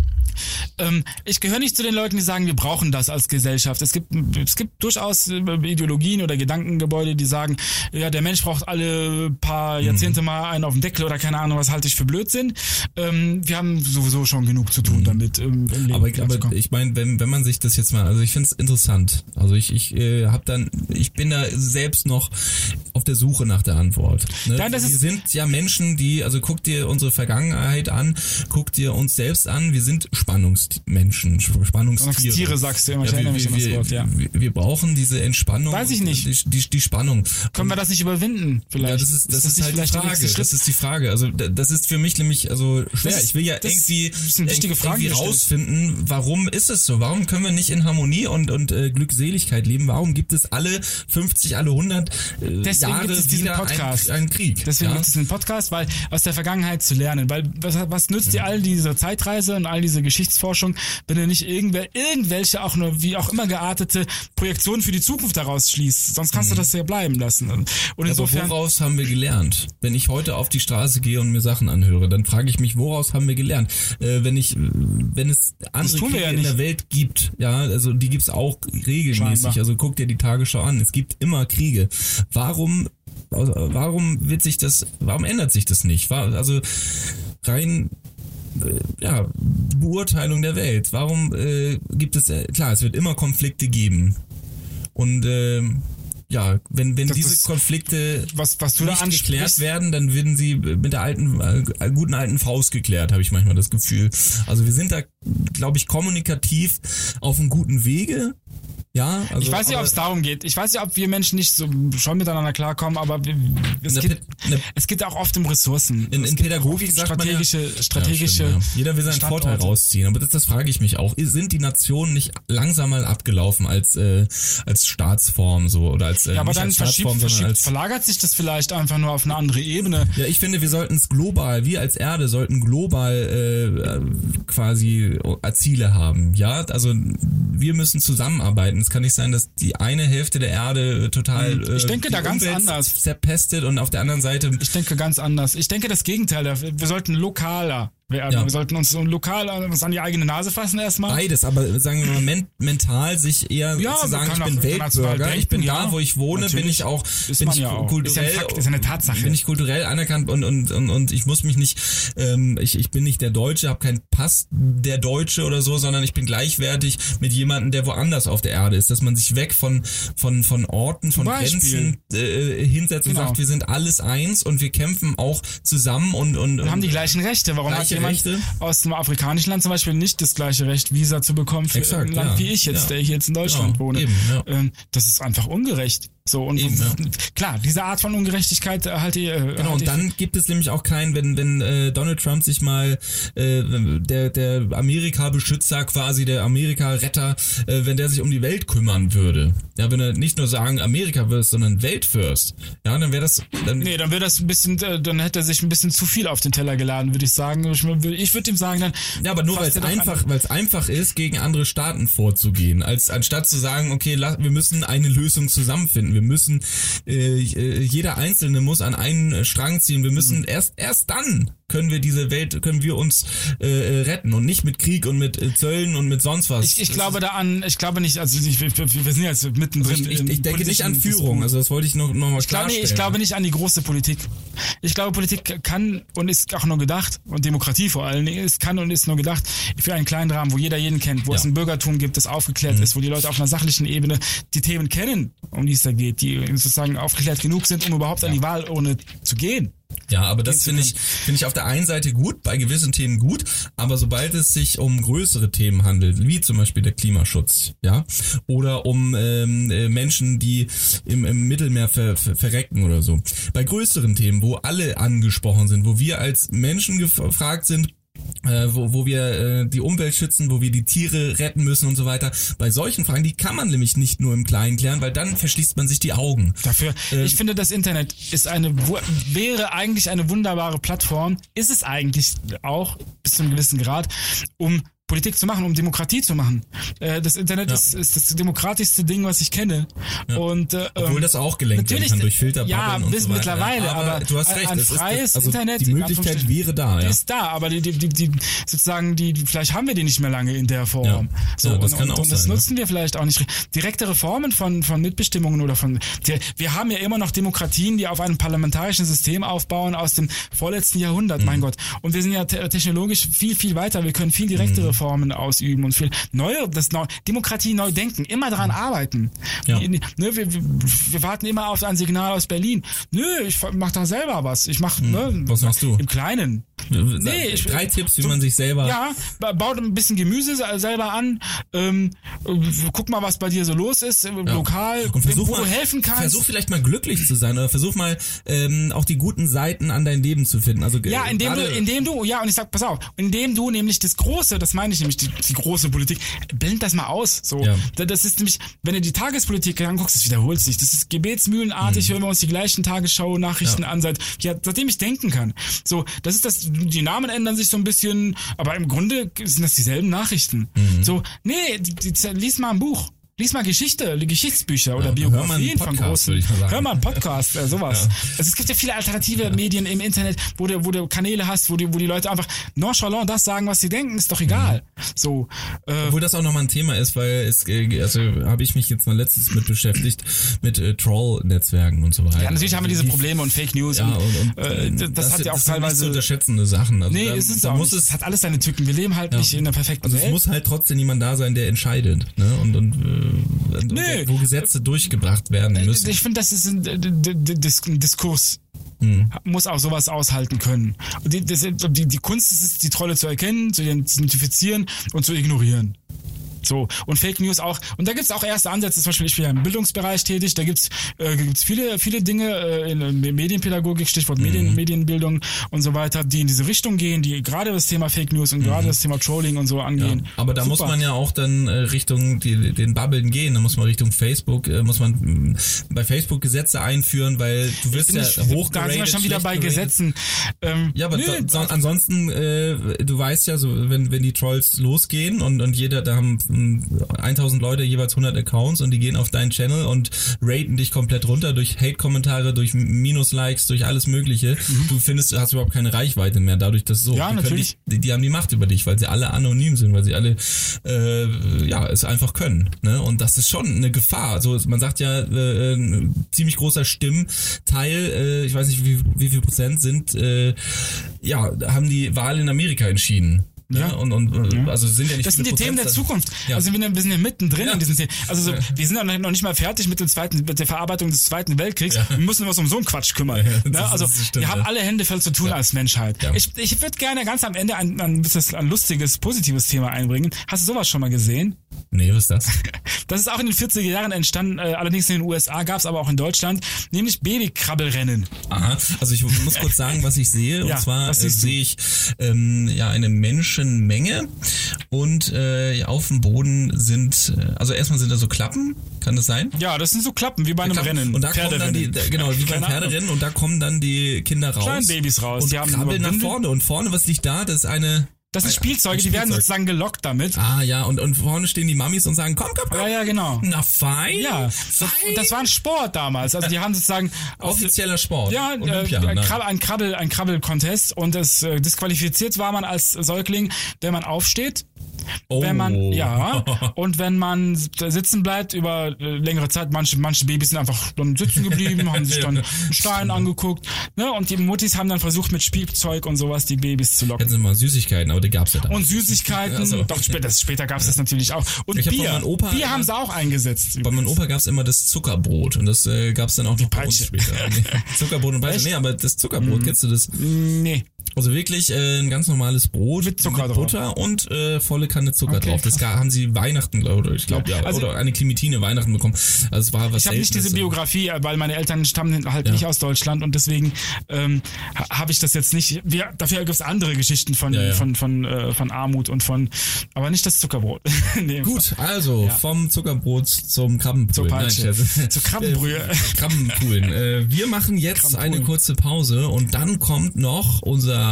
Ähm, ich gehöre nicht zu den Leuten, die sagen, wir brauchen das als Gesellschaft. Es gibt, es gibt durchaus äh, Ideologien oder Gedankengebäude, die sagen, ja, der Mensch braucht alle paar Jahrzehnte mal einen auf dem Deckel oder keine Ahnung, was halte ich für Blödsinn. Ähm, wir haben sowieso schon genug zu tun damit. Ähm, Aber, aber ich meine, wenn, wenn man sich das jetzt mal, also ich finde es interessant. Also ich, ich äh, habe dann, ich bin da selbst noch auf der Suche nach der Antwort. Ne? Ja, das wir ist- sind ja Menschen, die, also guck dir unsere Vergangenheit an, guck dir uns selbst an, wir sind Spannungsmenschen, Spannungstiere. Spannungstiere sagst du immer, ich ja, erinnere wir, mich an das Wort, ja. wir, wir brauchen diese Entspannung. Weiß ich und nicht. Die, die, die Spannung. Können wir das nicht überwinden? Vielleicht. Ja, das ist, das ist, nicht halt die Frage. Das ist die Frage. Also da- das ist für mich nämlich also schwer. Das ist- ich will ja das irgendwie, ist wichtige Frage, irgendwie rausfinden, warum ist es so? Warum können wir nicht in Harmonie und und äh, Glückseligkeit leben? Warum gibt es alle 50, alle 100 äh, Deswegen Jahre gibt es diesen Podcast. Einen, einen Krieg? Deswegen ja? gibt es einen Podcast, weil aus der Vergangenheit zu lernen. Weil was, was nützt dir all diese Zeitreise und all diese Geschichtsforschung, wenn du nicht irgendwer, irgendwelche auch nur wie auch immer geartete Projektionen für die Zukunft daraus schließt? Sonst kannst du das ja bleiben lassen. Und Aber insofern. woraus haben wir gelernt? Wenn ich heute auf die Straße gehe und mir Sachen anhöre, dann frage ich mich, woraus haben wir gelernt? Äh, wenn ich, wenn es andere Kriege ja in der Welt gibt, ja, also die gibt's auch regelmäßig. Scheinbar. Also guck dir die Tagesschau an. Es gibt immer Kriege. Warum, warum wird sich das, warum ändert sich das nicht? Also rein ja, Beurteilung der Welt. Warum äh, gibt es, äh, klar, es wird immer Konflikte geben. Und ähm, ja, wenn, wenn Das diese Konflikte was, was nicht geklärt werden, dann werden sie mit der alten, äh, guten alten Faust geklärt, habe ich manchmal das Gefühl. Also wir sind da, glaube ich, kommunikativ auf einem guten Wege. Ja, also, ich weiß nicht, ob es darum geht. Ich weiß nicht, ob wir Menschen nicht so schon miteinander klarkommen, aber es, Ne, geht, ne- es geht auch oft um Ressourcen. In, in Pädagogik sagt man ja, strategische, strategische. Ja, stimmt, ja. Jeder will seinen Standorte. Vorteil rausziehen, aber das, das frage ich mich auch. Sind die Nationen nicht langsam mal abgelaufen als äh, als Staatsform so oder als äh, Ja, aber dann verschiebt, verschiebt, als verlagert sich das vielleicht einfach nur auf eine andere Ebene. Ja, ich finde, wir sollten es global, wir als Erde sollten global äh, äh, quasi äh, Ziele haben. Ja, also wir müssen zusammenarbeiten. Es kann nicht sein, dass die eine Hälfte der Erde total Hm. Ich äh, denke die da ganz Umwelt anders. zerpestet und auf der anderen Seite Ich denke ganz anders. Ich denke das Gegenteil. Wir sollten lokaler werden. Ja. Wir sollten uns so lokal uns an die eigene Nase fassen erstmal. Beides, aber sagen wir mal men mental sich eher Ja, zu sagen, ich bin Weltbürger, ich bin da, wo ich wohne, bin Natürlich. ich auch, Ist bin ich ja kulturell, Ist Fakt, ist eine Tatsache. bin ich kulturell anerkannt und und und, und ich muss mich nicht, ähm, ich ich bin nicht der Deutsche, habe keinen Pass der Deutsche oder so, sondern ich bin gleichwertig mit jemandem, der woanders auf der Erde ist, dass man sich weg von von von Orten, von. Grenzen äh, hinsetzt Genau. und sagt, wir sind alles eins und wir kämpfen auch zusammen und und, und haben die gleichen Rechte. Warum Gleiche jemand Rechte. aus dem afrikanischen Land zum Beispiel nicht das gleiche Recht, Visa zu bekommen für Exakt, ein Land ja. wie ich jetzt, Ja. der ich jetzt in Deutschland Ja, wohne? eben, ja. Ähm, das ist einfach ungerecht. So und Eben, ja. *laughs* klar, diese Art von Ungerechtigkeit äh, halte ich. Äh, Genau, halte und dann gibt es nämlich auch keinen, wenn, wenn äh, Donald Trump sich mal, äh, der, der Amerika-Beschützer quasi, der Amerika-Retter, äh, wenn der sich um die Welt kümmern würde. Ja, wenn er nicht nur sagen Amerika wirst, sondern Weltfürst. Ja, dann wäre das, dann, Nee, dann wäre das ein bisschen, äh, dann hätte er sich ein bisschen zu viel auf den Teller geladen, würde ich sagen. Ich, ich würde ihm sagen, dann. Ja, aber nur weil es einfach, weil es einfach ist, gegen andere Staaten vorzugehen, als anstatt zu sagen, okay, la- wir müssen eine Lösung zusammenfinden, wir müssen, äh, äh, jeder Einzelne muss an einen Strang ziehen, wir müssen erst erst dann können wir diese Welt, können wir uns äh, retten und nicht mit Krieg und mit äh, Zöllen und mit sonst was. Ich, ich glaube da an, ich glaube nicht, also ich, wir, wir sind jetzt mittendrin. ich, ich, im ich denke nicht an Führung, also das wollte ich noch, noch mal Ich glaube, nee, klarstellen. ich glaube nicht an die große Politik. Ich glaube, Politik kann und ist auch nur gedacht, und Demokratie vor allen Dingen, ist kann und ist nur gedacht für einen kleinen Rahmen, wo jeder jeden kennt, wo Ja. es ein Bürgertum gibt, das aufgeklärt ist, wo die Leute auf einer sachlichen Ebene die Themen kennen, um die es da geht, die sozusagen aufgeklärt genug sind, um überhaupt an die Wahlurne zu gehen. Ja, aber das finde ich, finde ich auf der einen Seite gut, bei gewissen Themen gut, aber sobald es sich um größere Themen handelt, wie zum Beispiel der Klimaschutz, ja, oder um ähm, äh, Menschen, die im, im Mittelmeer ver, ver, verrecken oder so, bei größeren Themen, wo alle angesprochen sind, wo wir als Menschen gefragt sind, äh, wo, wo wir äh, die Umwelt schützen, wo wir die Tiere retten müssen und so weiter. Bei solchen Fragen, die kann man nämlich nicht nur im Kleinen klären, weil dann verschließt man sich die Augen. Dafür, Ähm, ich finde, das Internet ist eine, wäre eigentlich eine wunderbare Plattform, ist es eigentlich auch bis zu einem gewissen Grad, um Politik zu machen, um Demokratie zu machen. Äh, das Internet Ja. ist, ist das demokratischste Ding, was ich kenne. Und, äh, Obwohl ähm, das auch gelenkt natürlich, kann durch ja, und bis so mittlerweile, aber du hast ein- recht, ein es ist- freies also Internet, die Möglichkeit wäre da, ja. ist da, aber die, die, die, die sozusagen die, vielleicht haben wir die nicht mehr lange in der Form. Ja. So, Ja, das und, kann und, auch und das sein, ne? nutzen wir vielleicht auch nicht. Direkte Reformen von, von Mitbestimmungen oder von, die, wir haben ja immer noch Demokratien, die auf einem parlamentarischen System aufbauen aus dem vorletzten Jahrhundert, Mhm. mein Gott. Und wir sind ja te technologisch viel, viel weiter. Wir können viel direkte Mhm. Reformen ausüben und viel neue, das neu, Demokratie neu denken, immer daran arbeiten. Ja. Ne, wir, wir, warten immer auf ein Signal aus Berlin. Nö, ich mach da selber was. Ich mach, ne, Mhm. Was machst du? Im Kleinen. Nee, ich- Drei Tipps, wie so- man sich selber. Ja, ba- baut ein bisschen Gemüse se- selber an. Ähm, äh, guck mal, was bei dir so los ist, äh, lokal, Und versuch wo mal, du helfen kannst. Versuch vielleicht mal glücklich zu sein oder versuch mal ähm, auch die guten Seiten an dein Leben zu finden. Also ja, indem du, indem du, ja, und ich sag, pass auf, indem du nämlich das Große, das meine ich nämlich, die, die große Politik, blend das mal aus. So, Ja. Da- das ist nämlich, wenn du die Tagespolitik anguckst, das wiederholt sich. Das ist gebetsmühlenartig, hören wir uns die gleichen Tagesschau-Nachrichten Mhm. Ja. an, seit, ja, seitdem ich denken kann. So, das ist das, die Namen ändern sich so ein bisschen, aber im Grunde sind das dieselben Nachrichten. Mhm. So, nee, die, die, lies mal ein Buch. Lies mal Geschichte, Geschichtsbücher oder Ja, hör mal einen Biografien von großen. Hör mal einen Podcast, äh, sowas. Also es gibt ja viele alternative Medien im Internet, wo du, wo du Kanäle hast, wo die, wo die Leute einfach nonchalant das sagen, was sie denken, ist doch egal. So, äh, Obwohl das auch nochmal ein Thema ist, weil es, äh, also habe ich mich jetzt mal letztens mit beschäftigt, mit äh, Troll-Netzwerken und so weiter. ja, natürlich haben wir diese Die- Probleme und Fake News Ja, und, und, äh, das, das hat ja auch nicht teilweise. zu unterschätzende Sachen. Also nee, da, es ist auch muss nicht. es es hat alles seine Tücken. Wir leben halt nicht in einer perfekten Also es Welt. muss halt trotzdem jemand da sein, der entscheidet, ne? Und, und, äh, und Nö. wo Gesetze durchgebracht werden müssen. Ich finde, das ist ein, äh, ein Diskurs. Hm. Muss auch sowas aushalten können. Die, das, die, die Kunst ist es, die Trolle zu erkennen, zu identifizieren und zu ignorieren. So, und Fake News auch. Und da gibt's auch erste Ansätze. Zum Beispiel, ich bin ja im Bildungsbereich tätig. Da gibt's äh, gibt's viele, viele Dinge äh, in, in Medienpädagogik, Stichwort Medien, Medienbildung und so weiter, die in diese Richtung gehen, die gerade das Thema Fake News und gerade das Thema Trolling und so Ja, angehen. aber da muss Super. man ja auch dann äh, Richtung die, den Bubbeln gehen. Da muss man Richtung Facebook, äh, muss man mh, bei Facebook Gesetze einführen, weil du wirst ja hoch da sind wir schon wieder bei Gesetzen. Ähm, Ja, aber nö, so, so, ansonsten, äh, du weißt ja, so wenn wenn die Trolls losgehen und und jeder, da haben 1000 Leute jeweils 100 Accounts und die gehen auf deinen Channel und raten dich komplett runter durch Hate-Kommentare, durch Minus-Likes, durch alles Mögliche. Du findest, du hast überhaupt keine Reichweite mehr, dadurch, dass so, Mhm. Ja, die, natürlich. Dich, die, die haben die Macht über dich, weil sie alle anonym sind, weil sie alle äh, ja es einfach können. Ne? Und das ist schon eine Gefahr. Also man sagt ja, äh, ein ziemlich großer Stimmteil, äh, ich weiß nicht wie, wie viel Prozent sind, äh, ja, haben die Wahl in Amerika entschieden. Ne? Ja. Und, und äh, also sind ja nicht Das sind die viele Themen der Prozent- Zukunft. Ja. Also wir, wir sind ja mittendrin Ja. in diesen Themen. Also so, Ja. wir sind ja noch nicht mal fertig mit dem zweiten, mit der Verarbeitung des Zweiten Weltkriegs. Ja. Wir müssen uns um so einen Quatsch kümmern. Ja, ne? Also stimmt, wir haben ja. alle Hände voll zu tun als Menschheit. Ja. Ich, ich würde gerne ganz am Ende ein, ein, bisschen ein lustiges, positives Thema einbringen. Hast du sowas schon mal gesehen? Nee, was ist das? *laughs* Das ist auch in den 40er Jahren entstanden, äh, allerdings in den USA gab es aber auch in Deutschland, nämlich Babykrabbelrennen. Aha, also ich muss *laughs* kurz sagen, was ich sehe. Und Ja, zwar äh, sehe ich ähm, ja eine Menschenmenge und äh, auf dem Boden sind, äh, also erstmal sind da so Klappen, kann das sein? Ja, das sind so Klappen, wie bei einem Klappen. Rennen. Und da kommen dann die, da- genau, wie beim. *laughs* Pferderennen und da kommen dann die Kinder raus. Kleinen Babys raus. Und Die haben krabbeln nach vorne. Und vorne, was liegt da? Das ist eine Das sind Spielzeuge, die werden sozusagen gelockt damit. Ah ja, und, und vorne stehen die Mamis und sagen, komm, komm, komm. Ja, ja, genau. Na fein. Ja, das, fein. das war ein Sport damals. Also die haben sozusagen offizieller Sport. ja, äh, Olympia. ein, ne? Ein Krabbel, ein Krabbel-Contest und das äh, disqualifiziert war man als Säugling, wenn man aufsteht, oh. wenn man ja *laughs* und wenn man da sitzen bleibt über äh, längere Zeit. Manche manche Babys sind einfach dann sitzen geblieben, *laughs* haben sich dann einen Stein angeguckt, ne? Und die Muttis haben dann versucht mit Spielzeug und sowas die Babys zu locken. Hätten sie mal Süßigkeiten, aber die gab's ja da. Und Süßigkeiten, Also. doch später, später gab es das natürlich auch. Und Ich Bier, Opa Bier haben sie auch eingesetzt. Bei meinem Opa gab's immer das Zuckerbrot und das äh, gab's dann auch noch bei uns Peitsche. später. *laughs* Zuckerbrot und Peitsche. Nee, aber das Zuckerbrot, kennst du das? Nee. Also wirklich äh, ein ganz normales Brot Mit Zucker drauf. Butter und äh, volle Kanne Zucker Okay, drauf. Das krass. haben sie Weihnachten, glaube ich, glaube ja, Also- oder eine Clementine Weihnachten bekommen. Also es war was Ich habe nicht diese. Biografie, äh, weil meine Eltern stammen halt Ja. nicht aus Deutschland und deswegen ähm, ha- habe ich das jetzt nicht. Wir, dafür gibt es andere Geschichten von Ja, ja. von von äh, von Armut und von, aber nicht das Zuckerbrot. *laughs* Gut, also vom Zuckerbrot zum. Zur Peitsche. Scherz. Zur Krabbenbrühe. *laughs* Krabbenpoolen. Äh, wir machen jetzt eine kurze Pause und dann kommt noch unser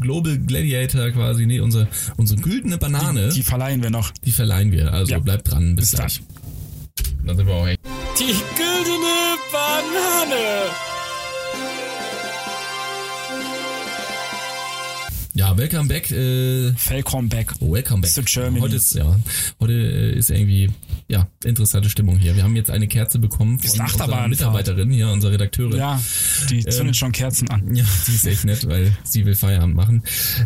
Global Gladiator quasi, nee, unser, unsere güldene Banane. Die Die, verleihen wir noch. verleihen wir. Also Ja. bleibt dran. Bis, Bis dann. gleich. Dann sind wir auch echt. Die güldene Banane. Ja, welcome back. Äh, Welcome back. Welcome back. To Germany. Heute ist ja, heute äh, ist irgendwie ja interessante Stimmung hier. Wir haben jetzt eine Kerze bekommen von unserer. Mitarbeiterin hier, unserer Redakteurin. Ja, die zündet schon Kerzen an. *laughs* Ja, die ist echt nett, weil sie will Feierabend machen.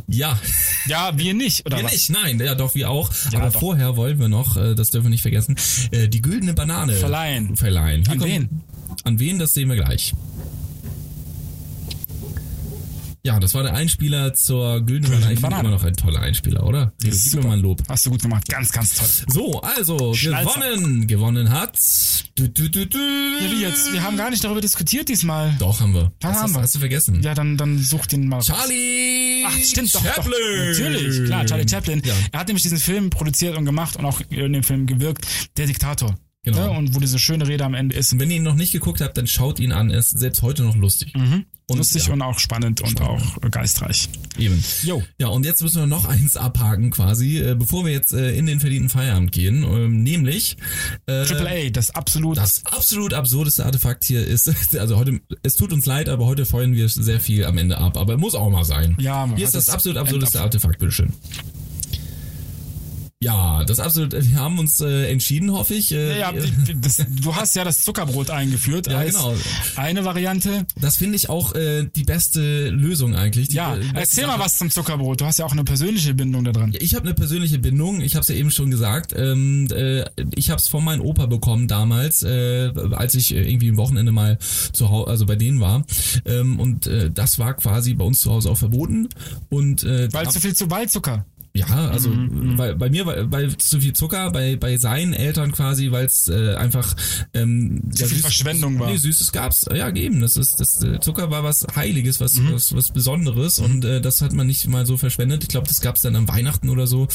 Ja, Ja, wir nicht, oder wir was? nicht, nein, ja doch, wir auch. Ja, Aber doch. vorher wollen wir noch, äh, das dürfen wir nicht vergessen, äh, die güldene Banane Verleihen. verleihen. Hier An kommt- wen? An wen, das sehen wir gleich. Ja, das war der Einspieler zur güldenen Banane. Ich finde immer noch ein toller Einspieler, oder? Gib ist mir mal ein Lob. Hast du gut gemacht. Ganz, ganz toll. So, also, Schnalzer. gewonnen. Gewonnen hat. Du, du, du, du. Ja, wie jetzt? Wir haben gar nicht darüber diskutiert diesmal. Doch, haben wir. Da hast, haben hast, wir. hast du vergessen. Ja, dann, dann such den mal. Charlie Ach, stimmt doch, doch. Chaplin. Natürlich, klar, Charlie Chaplin. Ja. Er hat nämlich diesen Film produziert und gemacht und auch in dem Film gewirkt, Der Diktator. Genau. Ja, und wo diese schöne Rede am Ende ist. Und wenn ihr ihn noch nicht geguckt habt, dann schaut ihn an. Er ist selbst heute noch lustig. Und, Lustig ja, und auch spannend und auch äh, geistreich. eben. Jo. Ja, und jetzt müssen wir noch eins abhaken quasi, äh, bevor wir jetzt äh, in den verdienten Feierabend gehen. Ähm, nämlich äh, Triple A, das absolut. das absolut absurdeste Artefakt hier ist, *laughs* also heute, es tut uns leid, aber heute feuern wir sehr viel am Ende ab. Aber muss auch mal sein. Ja, Hier ist das absolut absurdeste ab. Artefakt, bitteschön. Ja, das absolut, wir haben uns äh, entschieden, hoffe ich. Äh, ja, das, du hast ja das Zuckerbrot eingeführt Ja, als genau. eine Variante. Das finde ich auch äh, die beste Lösung eigentlich. Die, Ja, äh, erzähl mal Sache. was zum Zuckerbrot. Du hast ja auch eine persönliche Bindung da dran. Ich habe eine persönliche Bindung. Ich habe es ja eben schon gesagt. Ähm, äh, ich habe es von meinem Opa bekommen damals, äh, als ich äh, irgendwie am Wochenende mal zu Hause, also bei denen war. Ähm, und äh, das war quasi bei uns zu Hause auch verboten. Und äh, Weil zu viel zu Waldzucker. Ja, also Mhm, bei, bei mir weil, weil zu viel Zucker, bei bei seinen Eltern quasi, weil es äh, einfach ähm, Zu viel Verschwendung war. Nee, Süßes gab's ja gegeben. Das ist das äh, Zucker war was Heiliges, was Mhm. was, was Besonderes und äh, das hat man nicht mal so verschwendet. Ich glaube, das gab's dann an Weihnachten oder so.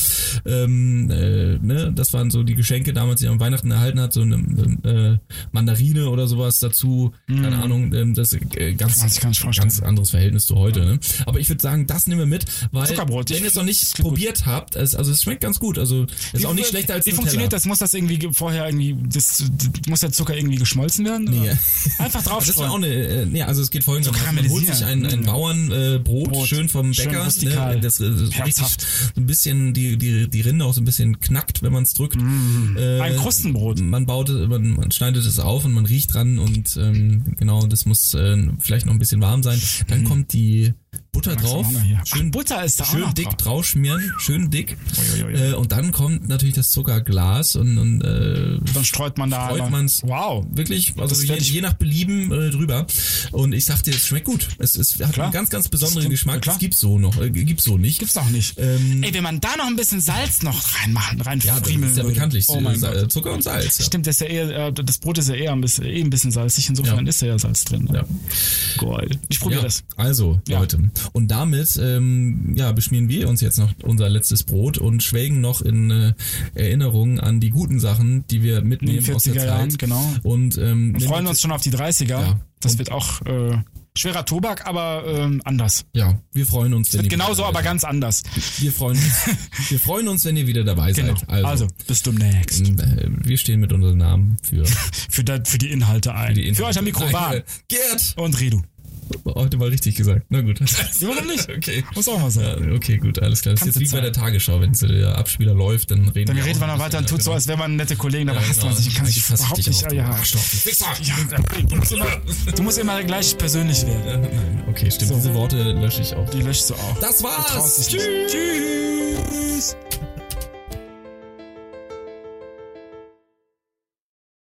Ähm, äh, ne, das waren so die Geschenke damals, die man an Weihnachten erhalten hat, so eine äh, Mandarine oder sowas dazu. Keine Ahnung, ähm, das äh, ganz Mhm. Ganz anderes Verhältnis zu heute. Ne? Aber ich würde sagen, das nehmen wir mit, weil Zuckerbrot, wenn ich- ihr es noch nicht klingt probiert habt, es, also es schmeckt ganz gut. Also ist auch nicht schlechter als Wie funktioniert das? Muss das irgendwie ge- vorher irgendwie, das, muss der Zucker irgendwie geschmolzen werden? Nee. Oder? Einfach *laughs* Das war auch eine, äh, nee, also es geht folgendermaßen, man holt sich ein, ein. Bauernbrot, äh, schön vom Schön Bäcker, rustikal. ne, das, äh, das richtig so ein bisschen, die, die, die Rinde auch so ein bisschen knackt, wenn man es drückt. Äh, Mm. Ein Krustenbrot. Man baut, man, man schneidet es auf und man riecht dran und ähm, genau, das muss äh, vielleicht noch ein bisschen warm sein. Dann kommt die Butter drauf, schön Ach, Butter ist da auch schön noch dick drauf. draufschmieren, schön dick. Ui, ui, ui. Äh, und dann kommt natürlich das Zuckerglas und, und äh, Dann streut man da. streut man's Wow. wirklich, also Das je, je nach Belieben äh, drüber. Und ich sagte, es schmeckt gut. Es, es hat Klar. einen ganz, ganz besonderen stimmt. Geschmack. Klar. Das gibt's so noch, äh, gibt's so nicht. Gibt's auch nicht. Ähm, Ey, wenn man da noch ein bisschen Salz noch reinmachen, rein ja, ist ja würde. bekanntlich Oh mein Sa- Gott. Zucker und Salz. Ja. Stimmt, das, ist ja eher, äh, das Brot ist ja eher ein bisschen, eh ein bisschen salzig, insofern Ja. ist da ja Salz drin. Ja. Geil. Ich probiere das. Also, Ja. Und damit ähm, ja, beschmieren wir uns jetzt noch unser letztes Brot und schwelgen noch in äh, Erinnerungen an die guten Sachen, die wir mitnehmen aus der 40er Zeit. Jahren, genau. Und ähm, Wir freuen uns schon auf die 30er. Ja. Das Und- wird auch äh, schwerer Tobak, aber ähm, anders. Ja, wir freuen uns, wenn ihr Genauso, aber ganz anders. Wir freuen uns, *laughs* wir freuen uns, wenn ihr wieder dabei Genau. seid. Also, bis demnächst. äh, wir stehen mit unseren Namen für *laughs* Für, für die Inhalte ein. die Inhalte. Für euch am Mikro waren Gerd! und Redu. Heute mal richtig gesagt. Na gut. Warum nicht? *laughs* Okay. Muss auch mal sein. Ja, okay, gut, alles klar. Das Kannst ist jetzt wie bei der. Tagesschau. Wenn der Abspieler läuft, dann reden Dann wir redet man noch weiter und tut so, genau. als wäre man nette Kollegen, aber Ja, hasst genau. man sich, kann sich überhaupt dich nicht. Ja, ja, du, musst immer, gleich persönlich werden. Ja, okay, stimmt. So. Diese Worte lösche ich auch. Die löschst du auch. Das war's. nicht. Tschüss.